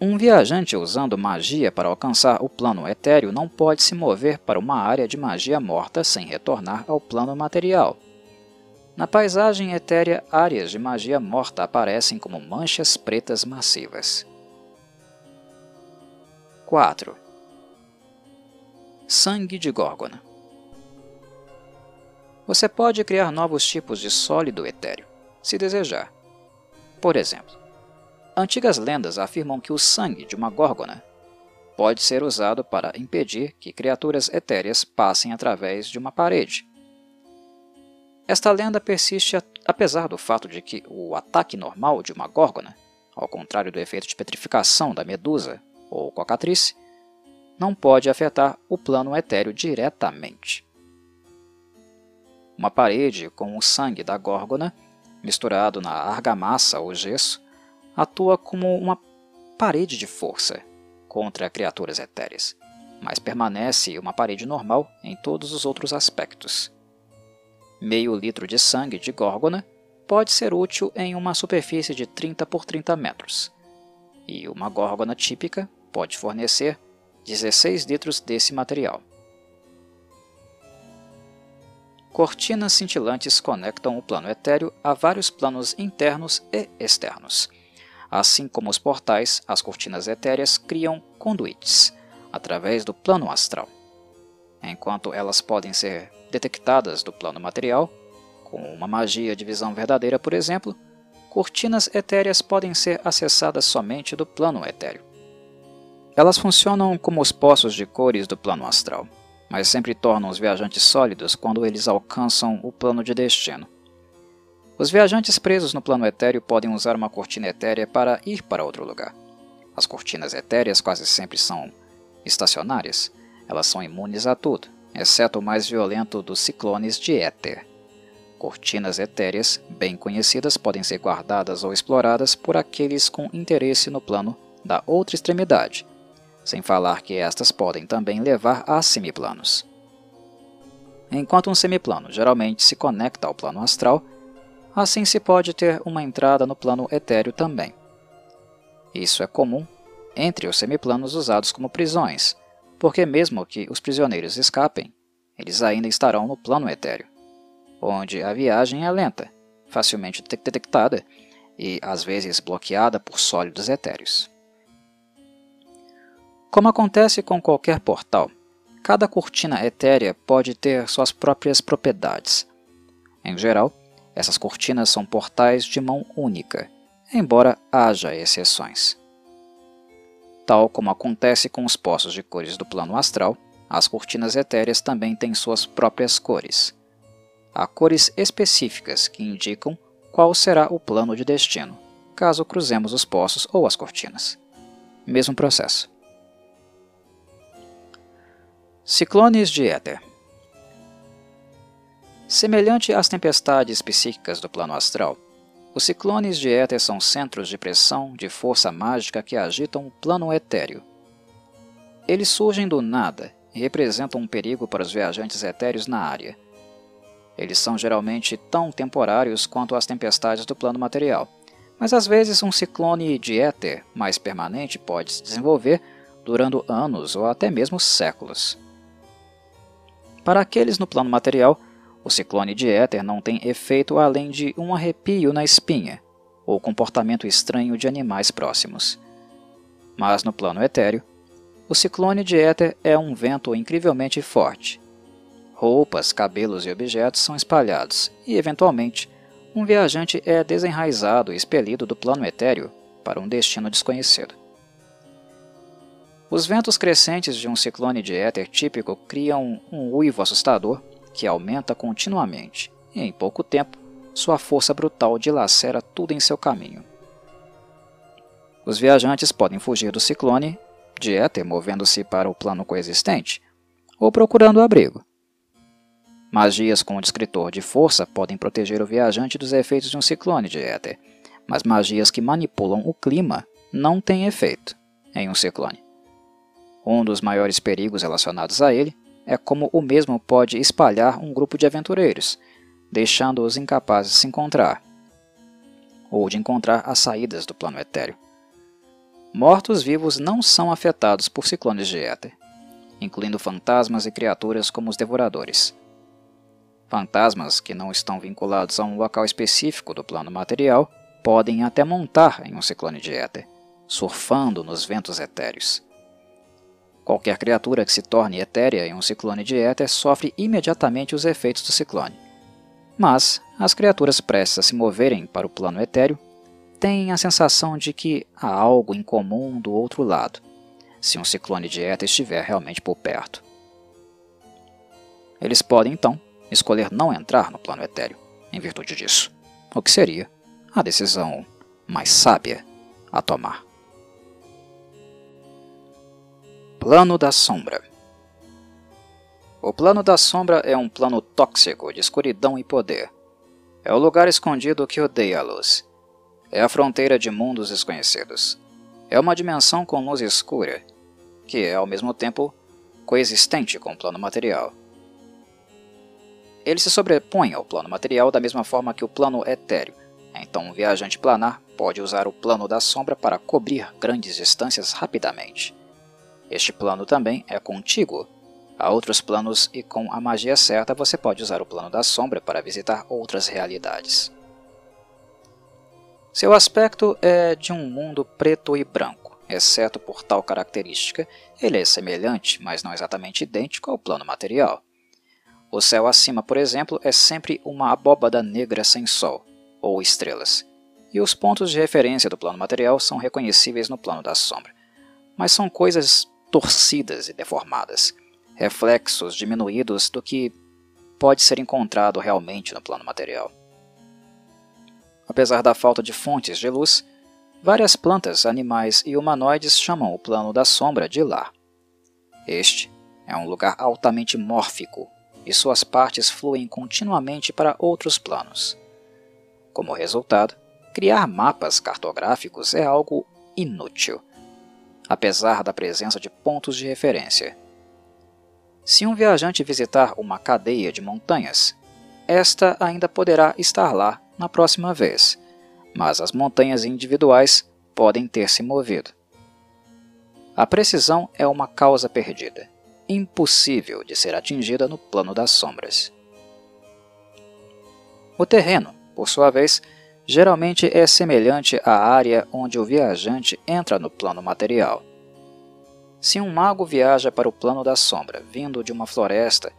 Um viajante usando magia para alcançar o plano etéreo não pode se mover para uma área de magia morta sem retornar ao plano material. Na paisagem etérea, áreas de magia morta aparecem como manchas pretas massivas. 4. Sangue de Górgona Você pode criar novos tipos de sólido etéreo, se desejar. Por exemplo, Antigas lendas afirmam que o sangue de uma górgona pode ser usado para impedir que criaturas etéreas passem através de uma parede. Esta lenda persiste apesar do fato de que o ataque normal de uma górgona, ao contrário do efeito de petrificação da medusa ou cocatriz, não pode afetar o plano etéreo diretamente. Uma parede com o sangue da górgona, misturado na argamassa ou gesso, atua como uma parede de força contra criaturas etéreas, mas permanece uma parede normal em todos os outros aspectos. Meio litro de sangue de górgona pode ser útil em uma superfície de 30 por 30 metros, e uma górgona típica pode fornecer 16 litros desse material. Cortinas cintilantes conectam o plano etéreo a vários planos internos e externos Assim como os portais, as cortinas etéreas criam conduítes, através do plano astral. Enquanto elas podem ser detectadas do plano material, com uma magia de visão verdadeira, por exemplo, cortinas etéreas podem ser acessadas somente do plano etéreo. Elas funcionam como os poços de cores do plano astral, mas sempre tornam os viajantes sólidos quando eles alcançam o plano de destino. Os viajantes presos no plano etéreo podem usar uma cortina etérea para ir para outro lugar. As cortinas etéreas quase sempre são estacionárias. Elas são imunes a tudo, exceto o mais violento dos ciclones de éter. Cortinas etéreas, bem conhecidas, podem ser guardadas ou exploradas por aqueles com interesse no plano da outra extremidade, sem falar que estas podem também levar a semiplanos. Enquanto um semiplano geralmente se conecta ao plano astral, Assim se pode ter uma entrada no plano etéreo também. Isso é comum entre os semiplanos usados como prisões, porque mesmo que os prisioneiros escapem, eles ainda estarão no plano etéreo, onde a viagem é lenta, facilmente detectada e às vezes bloqueada por sólidos etéreos. Como acontece com qualquer portal, cada cortina etérea pode ter suas próprias propriedades. Em geral, essas cortinas são portais de mão única, embora haja exceções. Tal como acontece com os poços de cores do plano astral, as cortinas etéreas também têm suas próprias cores. Há cores específicas que indicam qual será o plano de destino, caso cruzemos os poços ou as cortinas. Mesmo processo. Ciclones de éter Semelhante às tempestades psíquicas do plano astral, os ciclones de éter são centros de pressão de força mágica que agitam o plano etéreo. Eles surgem do nada e representam um perigo para os viajantes etéreos na área. Eles são geralmente tão temporários quanto as tempestades do plano material, mas às vezes um ciclone de éter mais permanente pode se desenvolver durando anos ou até mesmo séculos. Para aqueles no plano material, o ciclone de éter não tem efeito além de um arrepio na espinha ou comportamento estranho de animais próximos. Mas no plano etéreo, o ciclone de éter é um vento incrivelmente forte. Roupas, cabelos e objetos são espalhados e, eventualmente, um viajante é desenraizado e expelido do plano etéreo para um destino desconhecido. Os ventos crescentes de um ciclone de éter típico criam um uivo assustador que aumenta continuamente, e em pouco tempo, sua força brutal dilacera tudo em seu caminho. Os viajantes podem fugir do ciclone de éter movendo-se para o plano coexistente, ou procurando abrigo. Magias com o descritor de força podem proteger o viajante dos efeitos de um ciclone de éter, mas magias que manipulam o clima não têm efeito em um ciclone. Um dos maiores perigos relacionados a ele é como o mesmo pode espalhar um grupo de aventureiros, deixando-os incapazes de se encontrar, ou de encontrar as saídas do plano etéreo. Mortos-vivos não são afetados por ciclones de éter, incluindo fantasmas e criaturas como os devoradores. Fantasmas que não estão vinculados a um local específico do plano material podem até montar em um ciclone de éter, surfando nos ventos etéreos. Qualquer criatura que se torne etérea em um ciclone de éter sofre imediatamente os efeitos do ciclone. Mas as criaturas prestes a se moverem para o plano etéreo têm a sensação de que há algo em comum do outro lado, se um ciclone de éter estiver realmente por perto. Eles podem, então, escolher não entrar no plano etéreo, em virtude disso, o que seria a decisão mais sábia a tomar. Plano da Sombra O Plano da Sombra é um plano tóxico de escuridão e poder. É o lugar escondido que odeia a luz. É a fronteira de mundos desconhecidos. É uma dimensão com luz escura, que é ao mesmo tempo coexistente com o plano material. Ele se sobrepõe ao plano material da mesma forma que o plano etéreo, então um viajante planar pode usar o plano da sombra para cobrir grandes distâncias rapidamente. Este plano também é contíguo a outros planos e com a magia certa você pode usar o plano da sombra para visitar outras realidades. Seu aspecto é de um mundo preto e branco, exceto por tal característica, ele é semelhante, mas não exatamente idêntico ao plano material. O céu acima, por exemplo, é sempre uma abóbada negra sem sol, ou estrelas, e os pontos de referência do plano material são reconhecíveis no plano da sombra, mas são coisas torcidas e deformadas, reflexos diminuídos do que pode ser encontrado realmente no plano material. Apesar da falta de fontes de luz, várias plantas, animais e humanoides chamam o plano da sombra de lar. Este é um lugar altamente mórfico e suas partes fluem continuamente para outros planos. Como resultado, criar mapas cartográficos é algo inútil apesar da presença de pontos de referência. Se um viajante visitar uma cadeia de montanhas, esta ainda poderá estar lá na próxima vez, mas as montanhas individuais podem ter se movido. A precisão é uma causa perdida, impossível de ser atingida no plano das sombras. O terreno, por sua vez, geralmente é semelhante à área onde o viajante entra no plano material. Se um mago viaja para o plano da sombra vindo de uma floresta,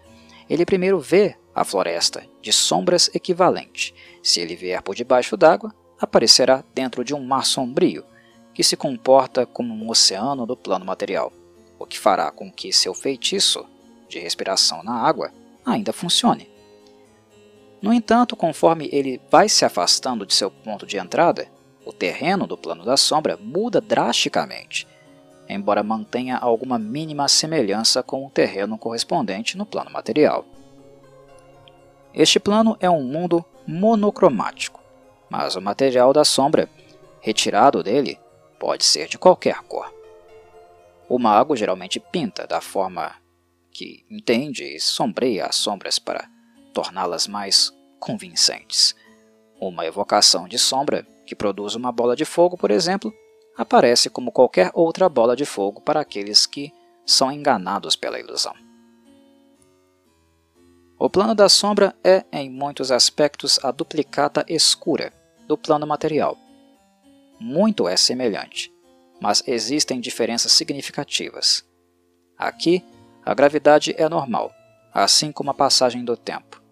ele primeiro vê a floresta de sombras equivalente. Se ele vier por debaixo d'água, aparecerá dentro de um mar sombrio, que se comporta como um oceano do plano material, o que fará com que seu feitiço de respiração na água ainda funcione. No entanto, conforme ele vai se afastando de seu ponto de entrada, o terreno do plano da sombra muda drasticamente, embora mantenha alguma mínima semelhança com o terreno correspondente no plano material. Este plano é um mundo monocromático, mas o material da sombra, retirado dele, pode ser de qualquer cor. O mago geralmente pinta da forma que entende e sombreia as sombras para torná-las mais convincentes. Uma evocação de sombra, que produz uma bola de fogo, por exemplo, aparece como qualquer outra bola de fogo para aqueles que são enganados pela ilusão. O plano da sombra é, em muitos aspectos, a duplicata escura do plano material. Muito é semelhante, mas existem diferenças significativas. Aqui, a gravidade é normal, assim como a passagem do tempo.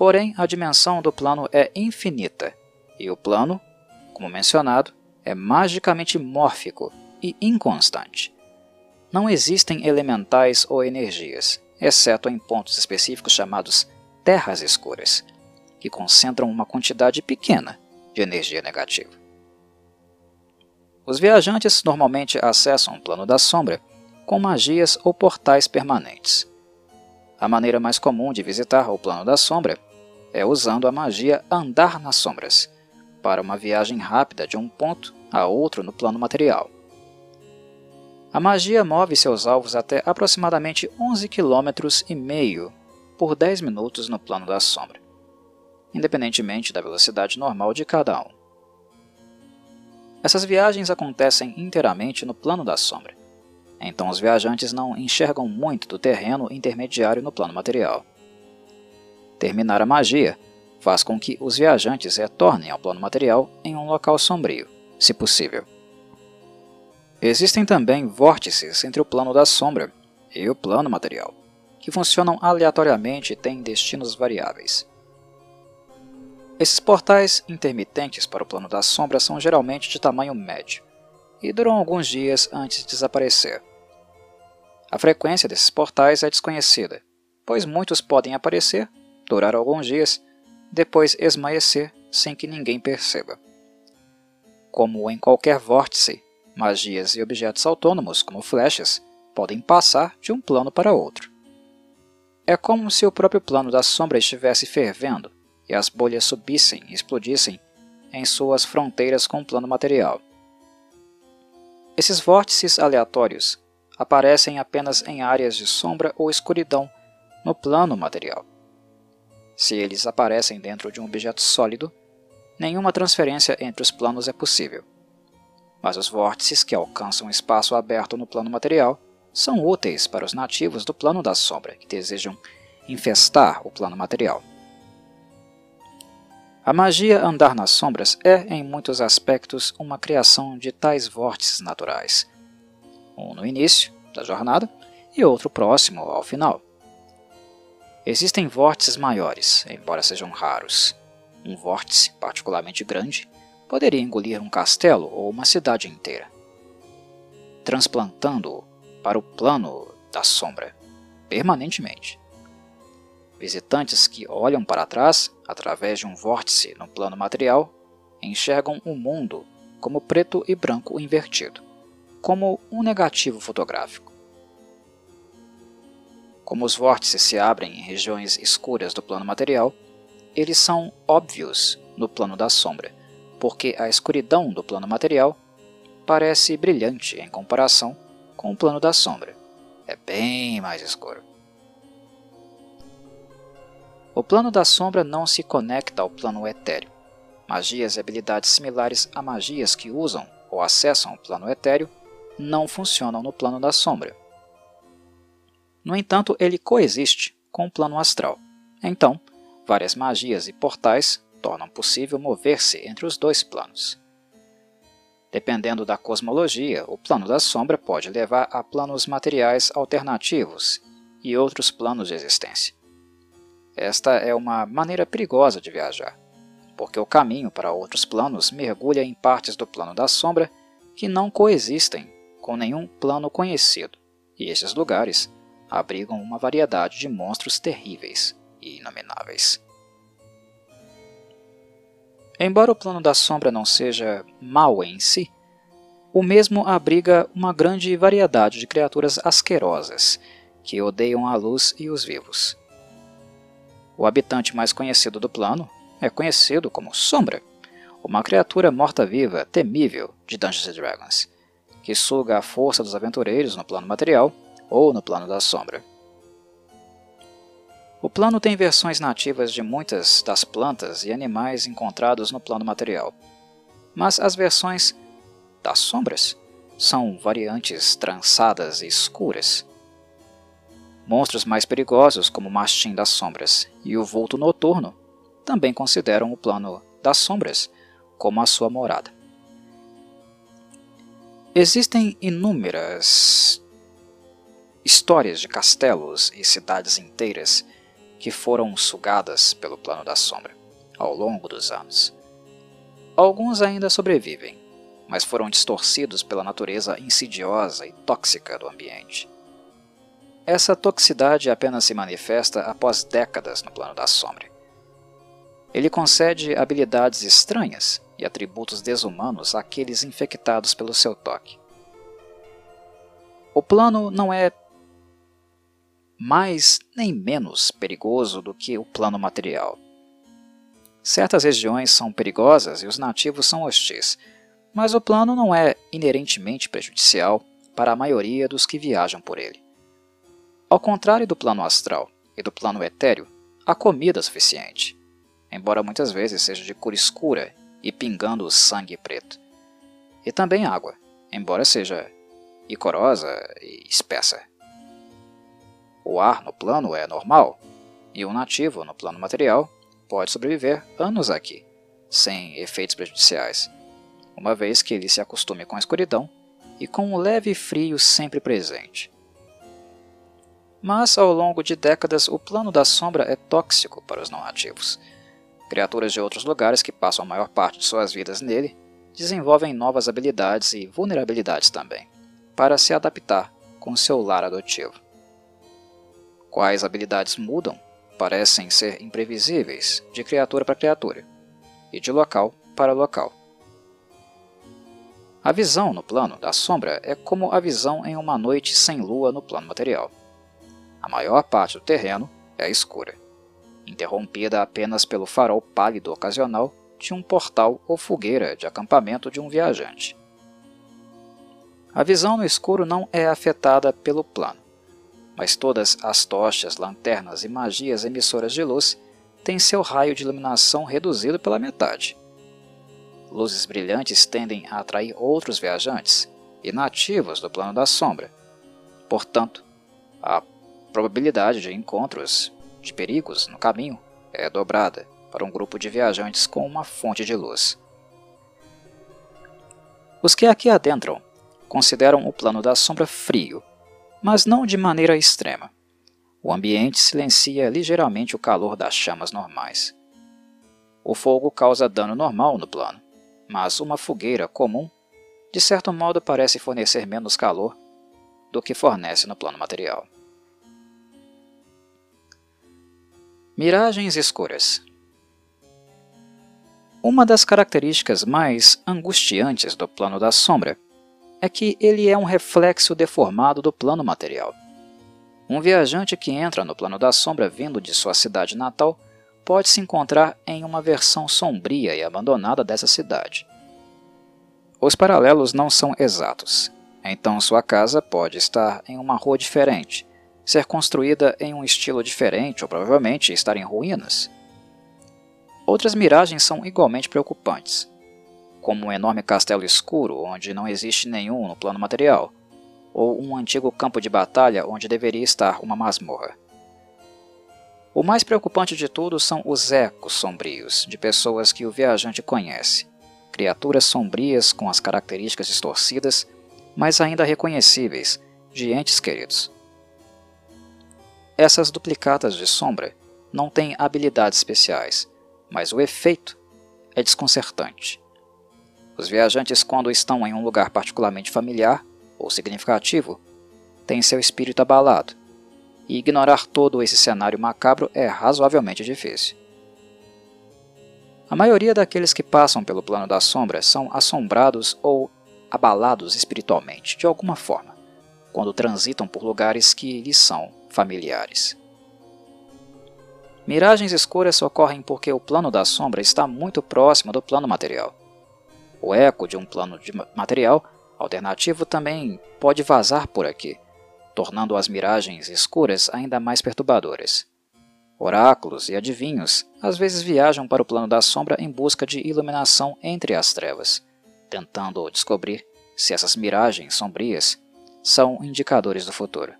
Porém, a dimensão do plano é infinita, e o plano, como mencionado, é magicamente mórfico e inconstante. Não existem elementais ou energias, exceto em pontos específicos chamados terras escuras, que concentram uma quantidade pequena de energia negativa. Os viajantes normalmente acessam o plano da sombra com magias ou portais permanentes. A maneira mais comum de visitar o plano da sombra é usando a magia Andar nas Sombras, para uma viagem rápida de um ponto a outro no plano material. A magia move seus alvos até aproximadamente 11 km e meio por 10 minutos no plano da sombra, independentemente da velocidade normal de cada um. Essas viagens acontecem inteiramente no plano da sombra, então os viajantes não enxergam muito do terreno intermediário no plano material. Terminar a magia faz com que os viajantes retornem ao plano material em um local sombrio, se possível. Existem também vórtices entre o plano da sombra e o plano material, que funcionam aleatoriamente e têm destinos variáveis. Esses portais intermitentes para o plano da sombra são geralmente de tamanho médio e duram alguns dias antes de desaparecer. A frequência desses portais é desconhecida, pois muitos podem aparecer, durar alguns dias, depois esmaecer sem que ninguém perceba. Como em qualquer vórtice, Magias e objetos autônomos, como flechas, podem passar de um plano para outro. É como se o próprio plano da sombra estivesse fervendo e as bolhas subissem e explodissem em suas fronteiras com o plano material. Esses vórtices aleatórios aparecem apenas em áreas de sombra ou escuridão no plano material. Se eles aparecem dentro de um objeto sólido, nenhuma transferência entre os planos é possível mas os vórtices que alcançam espaço aberto no plano material são úteis para os nativos do plano da sombra que desejam infestar o plano material. A magia Andar nas Sombras é, em muitos aspectos, uma criação de tais vórtices naturais, um no início da jornada e outro próximo ao final. Existem vórtices maiores, embora sejam raros. Um vórtice particularmente grande poderia engolir um castelo ou uma cidade inteira, transplantando-o para o plano da sombra, permanentemente. Visitantes que olham para trás, através de um vórtice no plano material, enxergam o mundo como preto e branco invertido, como um negativo fotográfico. Como os vórtices se abrem em regiões escuras do plano material, eles são óbvios no plano da sombra, porque a escuridão do plano material parece brilhante em comparação com o plano da sombra. É bem mais escuro. O plano da sombra não se conecta ao plano etéreo. Magias e habilidades similares a magias que usam ou acessam o plano etéreo não funcionam no plano da sombra. No entanto, ele coexiste com o plano astral. Então, várias magias e portais tornam possível mover-se entre os dois planos. Dependendo da cosmologia, o plano da sombra pode levar a planos materiais alternativos e outros planos de existência. Esta é uma maneira perigosa de viajar, porque o caminho para outros planos mergulha em partes do plano da sombra que não coexistem com nenhum plano conhecido, e esses lugares abrigam uma variedade de monstros terríveis e inomináveis. Embora o plano da sombra não seja mau em si, o mesmo abriga uma grande variedade de criaturas asquerosas que odeiam a luz e os vivos. O habitante mais conhecido do plano é conhecido como Sombra, uma criatura morta-viva temível de Dungeons Dragons, que suga a força dos aventureiros no plano material ou no plano da sombra. O plano tem versões nativas de muitas das plantas e animais encontrados no plano material, mas as versões das sombras são variantes trançadas e escuras. Monstros mais perigosos, como o Mastim das Sombras e o Vulto Noturno, também consideram o plano das sombras como a sua morada. Existem inúmeras histórias de castelos e cidades inteiras que foram sugadas pelo plano da sombra ao longo dos anos. Alguns ainda sobrevivem, mas foram distorcidos pela natureza insidiosa e tóxica do ambiente. Essa toxicidade apenas se manifesta após décadas no plano da sombra. Ele concede habilidades estranhas e atributos desumanos àqueles infectados pelo seu toque. O plano não é mais nem menos perigoso do que o plano material. Certas regiões são perigosas e os nativos são hostis, mas o plano não é inerentemente prejudicial para a maioria dos que viajam por ele. Ao contrário do plano astral e do plano etéreo, há comida suficiente, embora muitas vezes seja de cor escura e pingando sangue preto. E também água, embora seja icorosa e espessa. O ar no plano é normal, e o nativo no plano material pode sobreviver anos aqui, sem efeitos prejudiciais, uma vez que ele se acostume com a escuridão e com um leve frio sempre presente. Mas ao longo de décadas, o plano da sombra é tóxico para os não nativos. Criaturas de outros lugares que passam a maior parte de suas vidas nele desenvolvem novas habilidades e vulnerabilidades também, para se adaptar com seu lar adotivo. Quais habilidades mudam parecem ser imprevisíveis de criatura para criatura e de local para local. A visão no plano da sombra é como a visão em uma noite sem lua no plano material. A maior parte do terreno é escura, interrompida apenas pelo farol pálido ocasional de um portal ou fogueira de acampamento de um viajante. A visão no escuro não é afetada pelo plano, mas todas as tochas, lanternas e magias emissoras de luz têm seu raio de iluminação reduzido pela metade. Luzes brilhantes tendem a atrair outros viajantes e nativos do plano da sombra. Portanto, a probabilidade de encontros de perigos no caminho é dobrada para um grupo de viajantes com uma fonte de luz. Os que aqui adentram consideram o plano da sombra frio, mas não de maneira extrema. O ambiente silencia ligeiramente o calor das chamas normais. O fogo causa dano normal no plano, mas uma fogueira comum, de certo modo, parece fornecer menos calor do que fornece no plano material. Miragens escuras. Uma das características mais angustiantes do plano da sombra é que ele é um reflexo deformado do plano material. Um viajante que entra no plano da sombra vindo de sua cidade natal pode se encontrar em uma versão sombria e abandonada dessa cidade. Os paralelos não são exatos, então sua casa pode estar em uma rua diferente, ser construída em um estilo diferente ou provavelmente estar em ruínas. Outras miragens são igualmente preocupantes, como um enorme castelo escuro onde não existe nenhum no plano material, ou um antigo campo de batalha onde deveria estar uma masmorra. O mais preocupante de tudo são os ecos sombrios de pessoas que o viajante conhece, criaturas sombrias com as características distorcidas, mas ainda reconhecíveis, de entes queridos. Essas duplicatas de sombra não têm habilidades especiais, mas o efeito é desconcertante. Os viajantes, quando estão em um lugar particularmente familiar ou significativo, têm seu espírito abalado, e ignorar todo esse cenário macabro é razoavelmente difícil. A maioria daqueles que passam pelo plano da sombra são assombrados ou abalados espiritualmente, de alguma forma, quando transitam por lugares que lhes são familiares. Miragens escuras ocorrem porque o plano da sombra está muito próximo do plano material. O eco de um plano de material alternativo também pode vazar por aqui, tornando as miragens escuras ainda mais perturbadoras. Oráculos e adivinhos às vezes viajam para o plano da sombra em busca de iluminação entre as trevas, tentando descobrir se essas miragens sombrias são indicadores do futuro.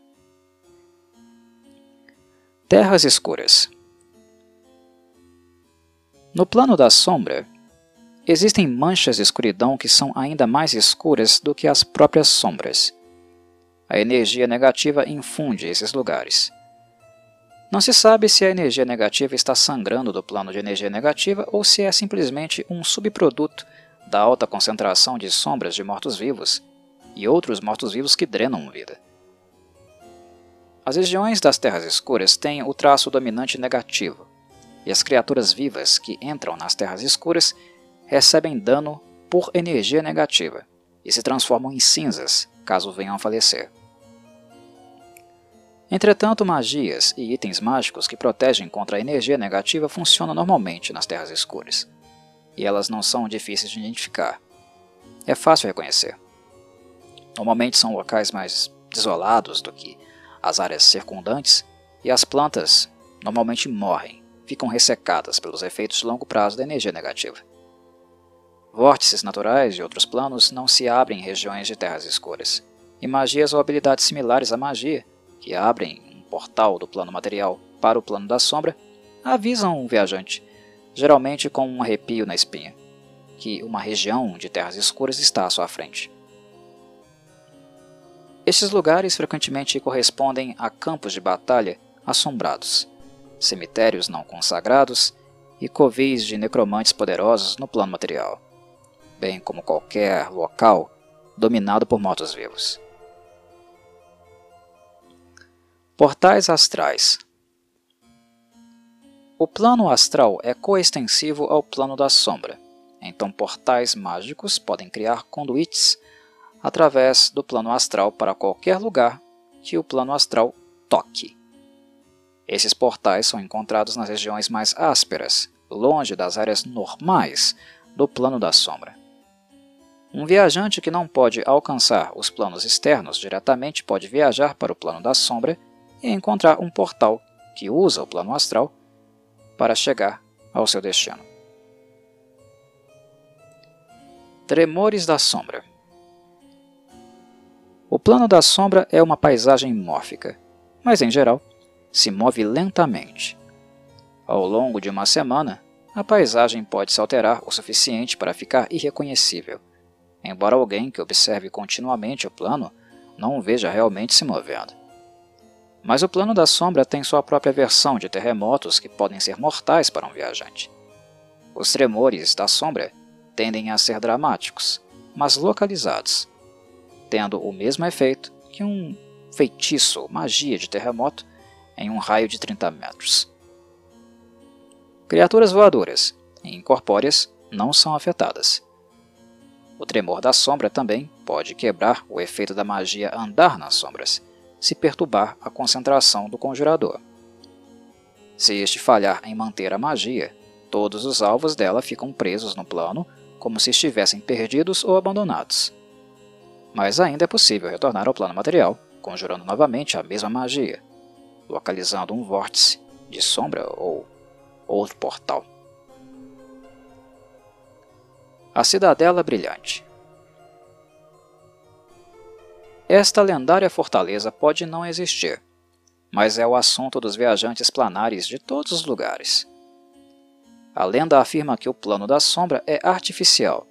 Terras escuras. No plano da sombra, existem manchas de escuridão que são ainda mais escuras do que as próprias sombras. A energia negativa infunde esses lugares. Não se sabe se a energia negativa está sangrando do plano de energia negativa ou se é simplesmente um subproduto da alta concentração de sombras de mortos-vivos e outros mortos-vivos que drenam vida. As regiões das terras escuras têm o traço dominante negativo, e as criaturas vivas que entram nas terras escuras recebem dano por energia negativa e se transformam em cinzas caso venham a falecer. Entretanto, magias e itens mágicos que protegem contra a energia negativa funcionam normalmente nas Terras Escuras, e elas não são difíceis de identificar. É fácil reconhecer. Normalmente são locais mais desolados do que as áreas circundantes, e as plantas normalmente morrem, ficam ressecadas pelos efeitos de longo prazo da energia negativa. Vórtices naturais e outros planos não se abrem em regiões de terras escuras, e magias ou habilidades similares à magia que abrem um portal do plano material para o plano da sombra, avisam o viajante, geralmente com um arrepio na espinha, que uma região de terras escuras está à sua frente. Estes lugares frequentemente correspondem a campos de batalha assombrados, cemitérios não consagrados e covis de necromantes poderosos no plano material, bem como qualquer local dominado por mortos-vivos. Portais astrais. O plano astral é coextensivo ao plano da sombra, então portais mágicos podem criar conduítes através do plano astral para qualquer lugar que o plano astral toque. Esses portais são encontrados nas regiões mais ásperas, longe das áreas normais do plano da sombra. Um viajante que não pode alcançar os planos externos diretamente pode viajar para o plano da sombra e encontrar um portal que usa o plano astral para chegar ao seu destino. Tremores da Sombra O plano da sombra é uma paisagem mórfica, mas em geral se move lentamente. Ao longo de uma semana, a paisagem pode se alterar o suficiente para ficar irreconhecível, embora alguém que observe continuamente o plano não o veja realmente se movendo. Mas o plano da sombra tem sua própria versão de terremotos que podem ser mortais para um viajante. Os tremores da sombra tendem a ser dramáticos, mas localizados, tendo o mesmo efeito que um feitiço ou magia de terremoto em um raio de 30 metros. Criaturas voadoras e incorpóreas não são afetadas. O tremor da sombra também pode quebrar o efeito da magia andar nas sombras, se perturbar a concentração do conjurador. Se este falhar em manter a magia, todos os alvos dela ficam presos no plano como se estivessem perdidos ou abandonados. Mas ainda é possível retornar ao plano material, conjurando novamente a mesma magia, localizando um vórtice de sombra ou outro portal. A Cidadela Brilhante esta lendária fortaleza pode não existir, mas é o assunto dos viajantes planares de todos os lugares. A lenda afirma que o plano da sombra é artificial,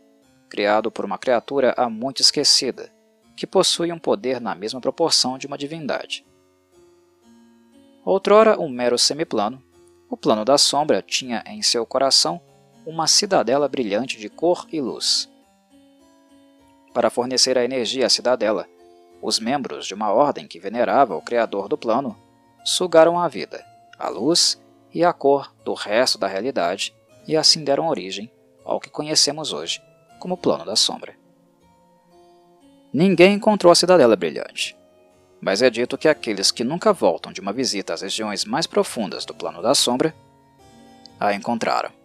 criado por uma criatura há muito esquecida, que possui um poder na mesma proporção de uma divindade. Outrora um mero semiplano, o plano da sombra tinha em seu coração uma cidadela brilhante de cor e luz. Para fornecer a energia à cidadela, os membros de uma ordem que venerava o Criador do plano sugaram a vida, a luz e a cor do resto da realidade e assim deram origem ao que conhecemos hoje como Plano da Sombra. Ninguém encontrou a Cidadela Brilhante, mas é dito que aqueles que nunca voltam de uma visita às regiões mais profundas do Plano da Sombra a encontraram.